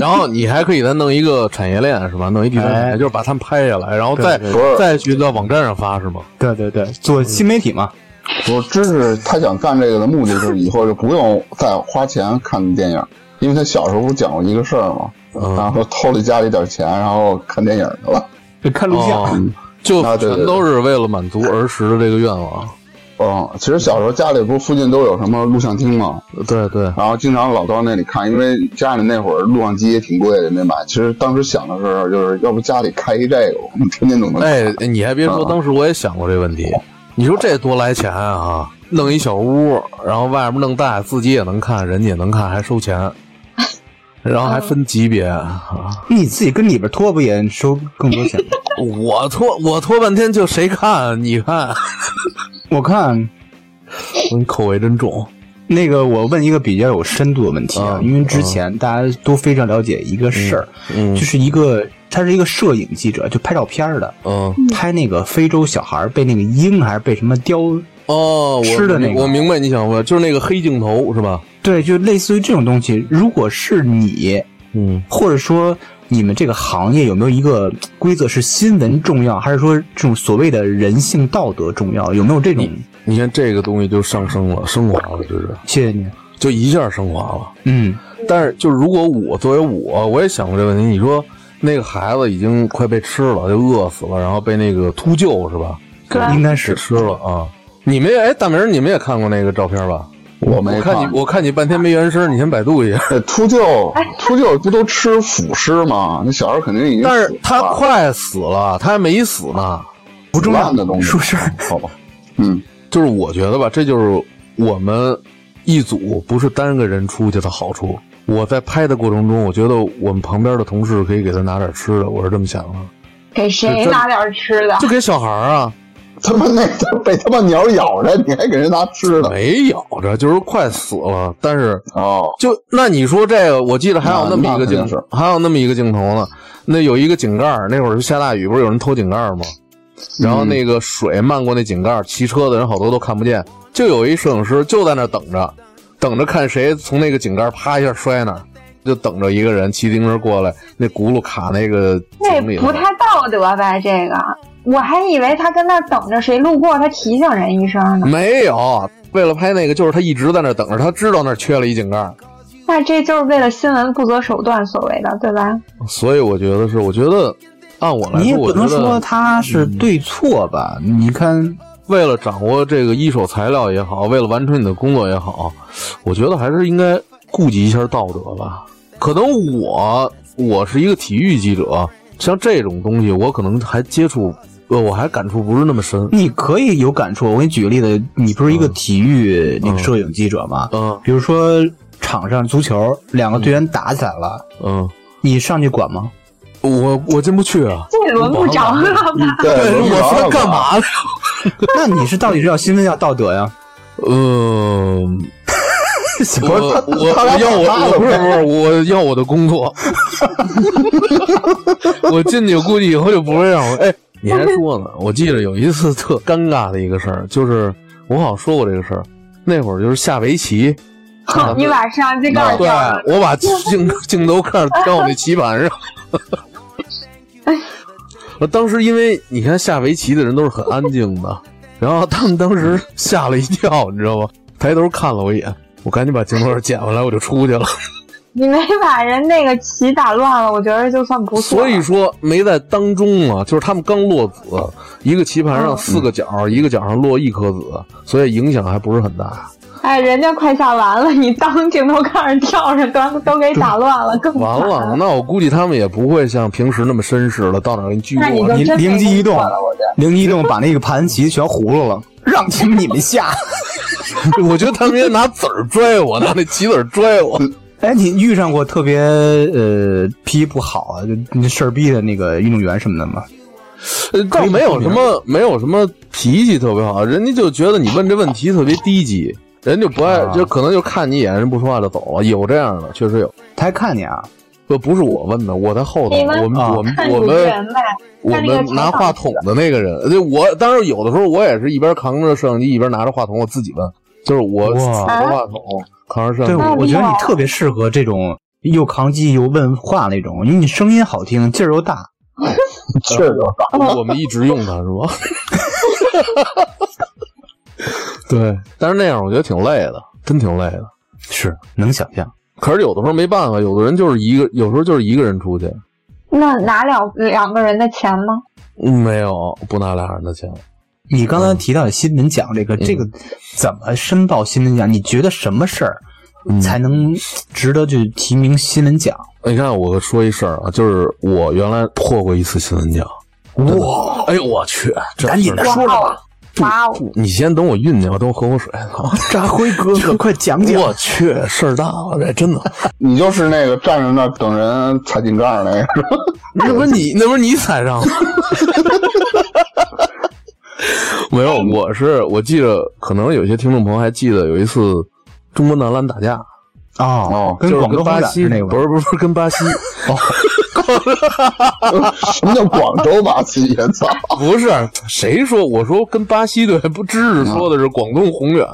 然后你还可以再弄一个产业链是吧？弄一第三产业，哎就是把他们拍下来，然后再再去到网站上发是吗？对对对，做新媒体嘛。我知是他想干这个的目的就是以后就不用再花钱看电影，因为他小时候不讲过一个事儿嘛，嗯然后偷了家里点钱，然后看电影去了。就看录像，哦就全都是为了满足儿时的这个愿望。嗯，其实小时候家里不是附近都有什么录像厅吗？对对，然后经常老到那里看，因为家里那会儿录像机也挺贵的，没买。其实当时想的时候，就是要不家里开一这个，我们天天都能看。哎，你还别说，啊当时我也想过这问题。你说这多来钱啊！弄一小屋，然后外面弄大，自己也能看，人家也能看，还收钱，然后还分级别啊！你自己跟里边拖不也收更多钱吗？我拖我拖半天，就谁看？你看，我看你口味真重。那个，我问一个比较有深度的问题啊，嗯因为之前大家都非常了解一个事儿，嗯就是一个他是一个摄影记者，就拍照片的，嗯拍那个非洲小孩被那个鹰还是被什么雕，哦，我吃的那个我明白你想问，就是那个黑镜头是吧？对，就类似于这种东西。如果是你，嗯，或者说你们这个行业有没有一个规则是新闻重要，还是说这种所谓的人性道德重要？有没有这种？你看这个东西就上升了，升华了，就是谢谢你。就一下升华了。嗯，但是，就是如果我作为我，我也想过这个问题。你说那个孩子已经快被吃了，就饿死了，然后被那个秃鹫是吧？对应该是吃了啊！你们也哎，大明，你们也看过那个照片吧？我没我看你，我看你半天没原声，你先百度一下。秃鹫，秃鹫不都吃腐尸吗？那小孩肯定已经但是他快死了，他还没死呢。不重要的东西说事儿。好吧？嗯，就是我觉得吧，这就是我们一组不是单个人出去的好处。我在拍的过程中，我觉得我们旁边的同事可以给他拿点吃的，我是这么想的，给谁拿点吃的？就给小孩啊，他妈那个被他妈鸟咬着，你还给人拿吃的？没咬着，就是快死了。但是哦，就那你说这个，我记得还有那么一个镜还有那么一个镜头呢。那有一个井盖，那会儿是下大雨，不是有人偷井盖吗？然后那个水漫过那井盖，骑车的人好多都看不见，就有一摄影师就在那等着，等着看谁从那个井盖啪一下摔那儿，就等着一个人骑自行车过来，那轱辘卡那个那井里头不。太道德吧？这个我还以为他跟那等着谁路过，他提醒人一声呢。没有，为了拍那个，就是他一直在那等着，他知道那缺了一井盖儿，那这就是为了新闻不择手段所谓的，对吧？所以我觉得是，我觉得按我来说，你也不能说他是对错吧？你看，为了掌握这个一手材料也好，为了完成你的工作也好，我觉得还是应该顾及一下道德吧。可能我我是一个体育记者，像这种东西，我可能还接触，呃，我还感触不是那么深。你可以有感触。我给你举个例子，你不是一个体育那个摄影记者吗？嗯比如说场上足球，两个队员打起来了，嗯，你上去管吗？我我进不去啊。这轮不着我说干？嘛呢？那你是到底是要新闻要道德呀？嗯，不我我我要我不是不是我要我的工作，我进去估计以后就不会让我哎，你还说呢？我记得有一次特尴尬的一个事儿，就是我好像说过这个事儿，那会儿就是下围棋，你把摄像机盖儿对掉，我把镜 镜头盖儿挑我那棋盘上。我当时因为你看下围棋的人都是很安静的，然后他们当时吓了一跳，你知道吗？抬头看了我一眼，我赶紧把镜头捡回来，我就出去了。你没把人那个棋打乱了，我觉得就算不错。所以说没在当中啊，就是他们刚落子，一个棋盘上四个角，一个角上落一颗子，所以影响还不是很大。哎，人家快下完了，你当镜头盖儿跳着，都都给打乱了，更完了，那我估计他们也不会像平时那么绅士了，到哪给你鞠躬灵机一动。灵机一动把那个盘棋全糊弄了，让你们你们下。我觉得他们应该拿子儿拽我，拿那棋子儿拽我。哎，你遇上过特别呃脾气不好啊，就那事儿逼的那个运动员什么的吗？呃倒没有什么，没有什么脾气特别好，人家就觉得你问这问题特别低级，人就不爱，啊就可能就看你一眼，人不说话就走了。有这样的，确实有。他还看你啊？不不是我问的，我在后头我们啊我们我们我们拿话筒的那个人，就我当然有的时候我也是一边扛着摄像机一边拿着话筒，我自己问，就是我哇拿着话筒扛着摄，像机。我我觉得你特别适合这种又扛机又问话那种，因为你声音好听，劲儿又大。劲儿有大。我们一直用它是吧？对，但是那样我觉得挺累的，真挺累的。是能想象。可是有的时候没办法，有的人就是一个，有时候就是一个人出去，那拿两两个人的钱吗？嗯没有不拿俩人的钱。你刚才提到新闻奖这个，这个怎么申报新闻奖？你觉得什么事儿才能值得去提名新闻奖？你看，我说一事儿啊，就是我原来破过一次新闻奖。哇！哎呦我去，这赶紧的说了吧，哇哦！你先等我酝酿，等我喝口水。操扎辉哥哥，快讲讲。我去，事儿大了，这真的。你就是那个站着那儿等人踩井盖儿那个，是吧？那不是你，那不是你踩上了？没有，我是我记得，可能有些听众朋友还记得有一次中国男篮打架，哦，跟就是广州跟巴西那个不是不是不是跟巴西，什么叫广州巴西呀？操！不是谁说？我说跟巴西队，不知识说的是广东宏远，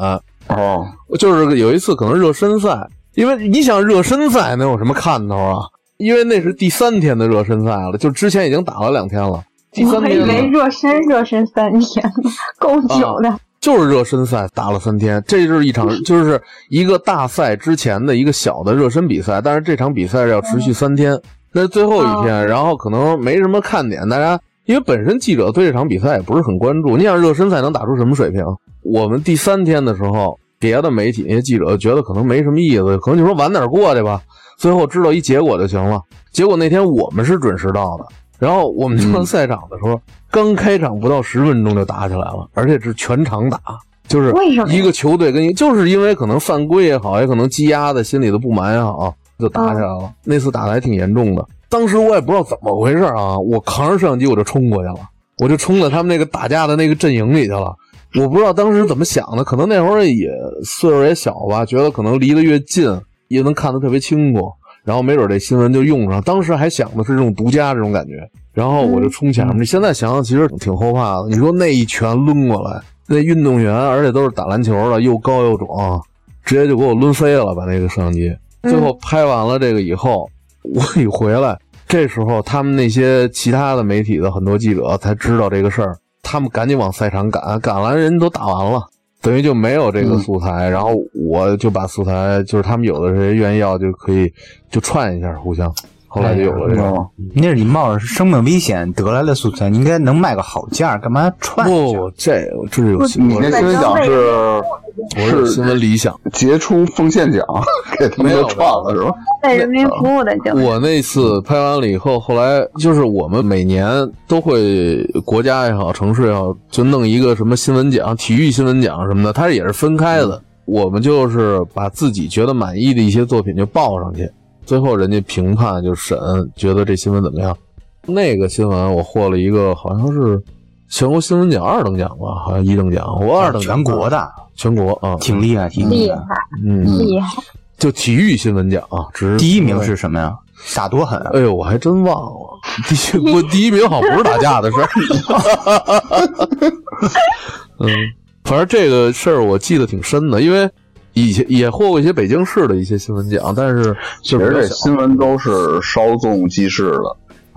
哦，就是有一次可能热身赛，因为你想热身赛能有什么看头啊？因为那是第三天的热身赛了，就之前已经打了两天了，第我还以三天呢为热身热身三天呢，够久的。就是热身赛打了三天，这就是一场就是一个大赛之前的一个小的热身比赛，但是这场比赛要持续三天，那是最后一天，然后可能没什么看点，大家因为本身记者对这场比赛也不是很关注，你想热身赛能打出什么水平？我们第三天的时候，别的媒体那些记者觉得可能没什么意思，可能就说晚点过去吧，最后知道一结果就行了。结果那天我们是准时到的，然后我们上赛场的时候，刚开场不到十分钟就打起来了，而且是全场打，就是一个球队跟一就是因为可能犯规也好，也可能积压的心里的不满也好，就打起来了。那次打的还挺严重的，当时我也不知道怎么回事啊，我扛着摄像机我就冲过去了，我就冲到他们那个打架的那个阵营里去了。我不知道当时怎么想的，可能那会儿也岁数也小吧，觉得可能离得越近也能看得特别清楚，然后没准这新闻就用上。当时还想的是这种独家这种感觉，然后我就冲前面。你现在想想，其实挺后怕的。你说那一拳抡过来，那运动员而且都是打篮球的，又高又壮，直接就给我抡飞了，把那个摄像机。最后拍完了这个以后，我一回来，这时候他们那些其他的媒体的很多记者才知道这个事儿，他们赶紧往赛场赶，赶完人都打完了。等于就没有这个素材，然后我就把素材，就是他们有的谁愿意要就可以就串一下，互相，后来就有了这个。哦那是你冒着生命危险得来的素材，你应该能卖个好价，干嘛串一下？不，这这是有新闻，你那新闻奖是我是新闻理想。杰出奉献奖，给他们都串了是吧？为人民服务的奖。我那次拍完了以后，后来就是我们每年都会国家也好，城市也好，就弄一个什么新闻奖、体育新闻奖什么的，它也是分开的。我们就是把自己觉得满意的一些作品就报上去，最后人家评判就审，觉得这新闻怎么样。那个新闻我获了一个好像是全国新闻奖二等奖吧，好像一等奖，我二等奖全国的，全国啊，挺厉害，挺厉害。嗯，厉害，就体育新闻奖啊，只是第一名是什么呀？打多狠啊！哎呦，我还真忘了，第一不第一名好像不是打架的事儿。嗯，反正这个事儿我记得挺深的，因为以前也获过一些北京市的一些新闻奖，但是其实。新闻都是稍纵即逝的，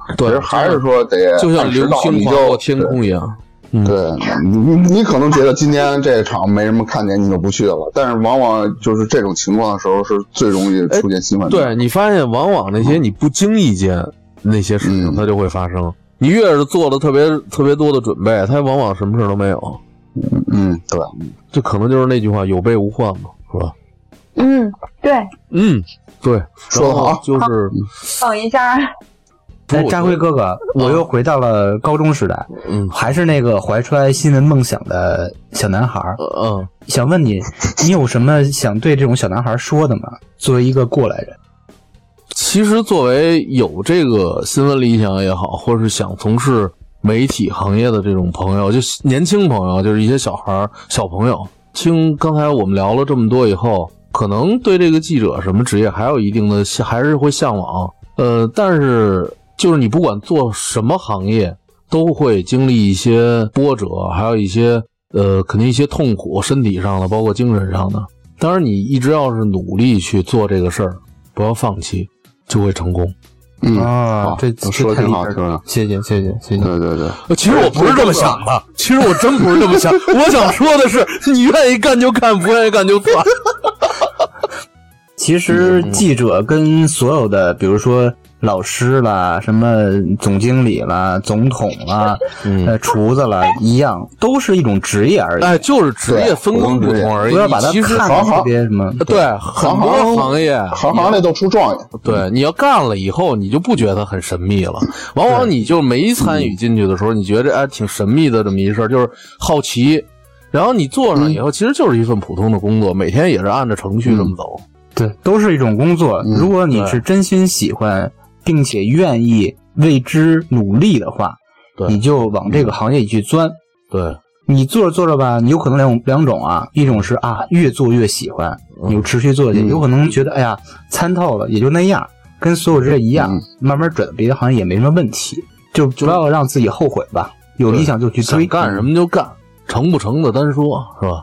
其对实，还是说得就像流星划过天空一样。嗯对你，你你可能觉得今天这场没什么看点，你就不去了。但是往往就是这种情况的时候，是最容易出现新闻的。对你发现，往往那些你不经意间那些事情，嗯它就会发生。你越是做了特别特别多的准备，它往往什么事都没有。嗯，对，这可能就是那句话“有备无患”嘛，是吧？嗯，对，嗯，对，说的好就是等一下，哎，张辉哥哥，我又回到了高中时代，嗯还是那个怀揣新闻梦想的小男孩儿。嗯，想问你，你有什么想对这种小男孩说的吗？作为一个过来人，其实作为有这个新闻理想也好，或是想从事媒体行业的这种朋友，就年轻朋友，就是一些小孩儿、小朋友，听刚才我们聊了这么多以后，可能对这个记者什么职业还有一定的还是会向往。呃，但是就是你不管做什么行业，都会经历一些波折，还有一些呃，肯定一些痛苦，身体上的，包括精神上的。当然，你一直要是努力去做这个事儿，不要放弃。就会成功。嗯啊，这说的挺好谢谢谢谢谢谢。对对对，呃其实我不是这么想的，其实我真不是这么想。我想说的是，你愿意干就干，不愿意干就算。其实记者跟所有的，比如说老师啦、什么总经理啦、总统啦、呃厨子啦一样，都是一种职业而已。哎，就是职业分工不同而已。不要把它其实看得特别什么。对很多行业，行行里都出状元。对，你要干了以后，你就不觉得很神秘了。往往你就没参与进去的时候，你觉得哎挺神秘的这么一事儿，就是好奇。然后你做上以后，其实就是一份普通的工作，每天也是按照程序这么走。对，都是一种工作。如果你是真心喜欢，并且愿意为之努力的话，你就往这个行业里去钻。对，你做着做着吧，你有可能两两种啊，一种是啊越做越喜欢，你就持续做下去；有可能觉得哎呀参透了，也就那样，跟所有职业一样，慢慢转别的行业也没什么问题，就不要让自己后悔吧。有理想就去追，想干什么就干，成不成的单说，是吧？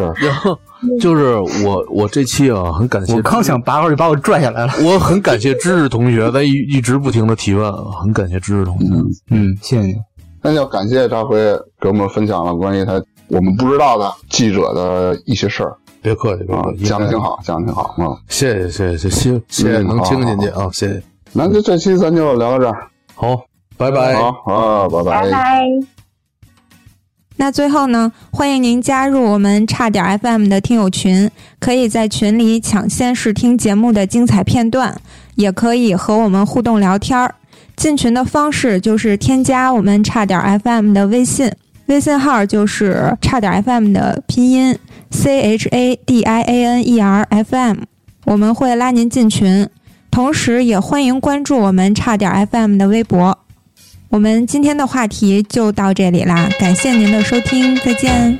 是。然后就是我我这期啊，很感谢。我刚想拔高就把我拽下来了。我很感谢知识同学在一一直不停的提问啊，很感谢知识同学。嗯，谢谢。那要感谢张辉给我们分享了关于他我们不知道的记者的一些事儿。别客气，别客气，讲的挺好，讲的挺好啊。谢谢谢谢谢谢谢能听进去啊，谢谢。那就这期咱就聊到这儿，好，拜拜，好啊，拜拜，拜拜。那最后呢，欢迎您加入我们差点 FM 的听友群，可以在群里抢先试听节目的精彩片段，也可以和我们互动聊天儿。进群的方式就是添加我们差点 FM 的微信，微信号就是差点 FM 的拼音 C H A D I A N E R F M，我们会拉您进群。同时，也欢迎关注我们差点 FM 的微博。我们今天的话题就到这里啦，感谢您的收听，再见。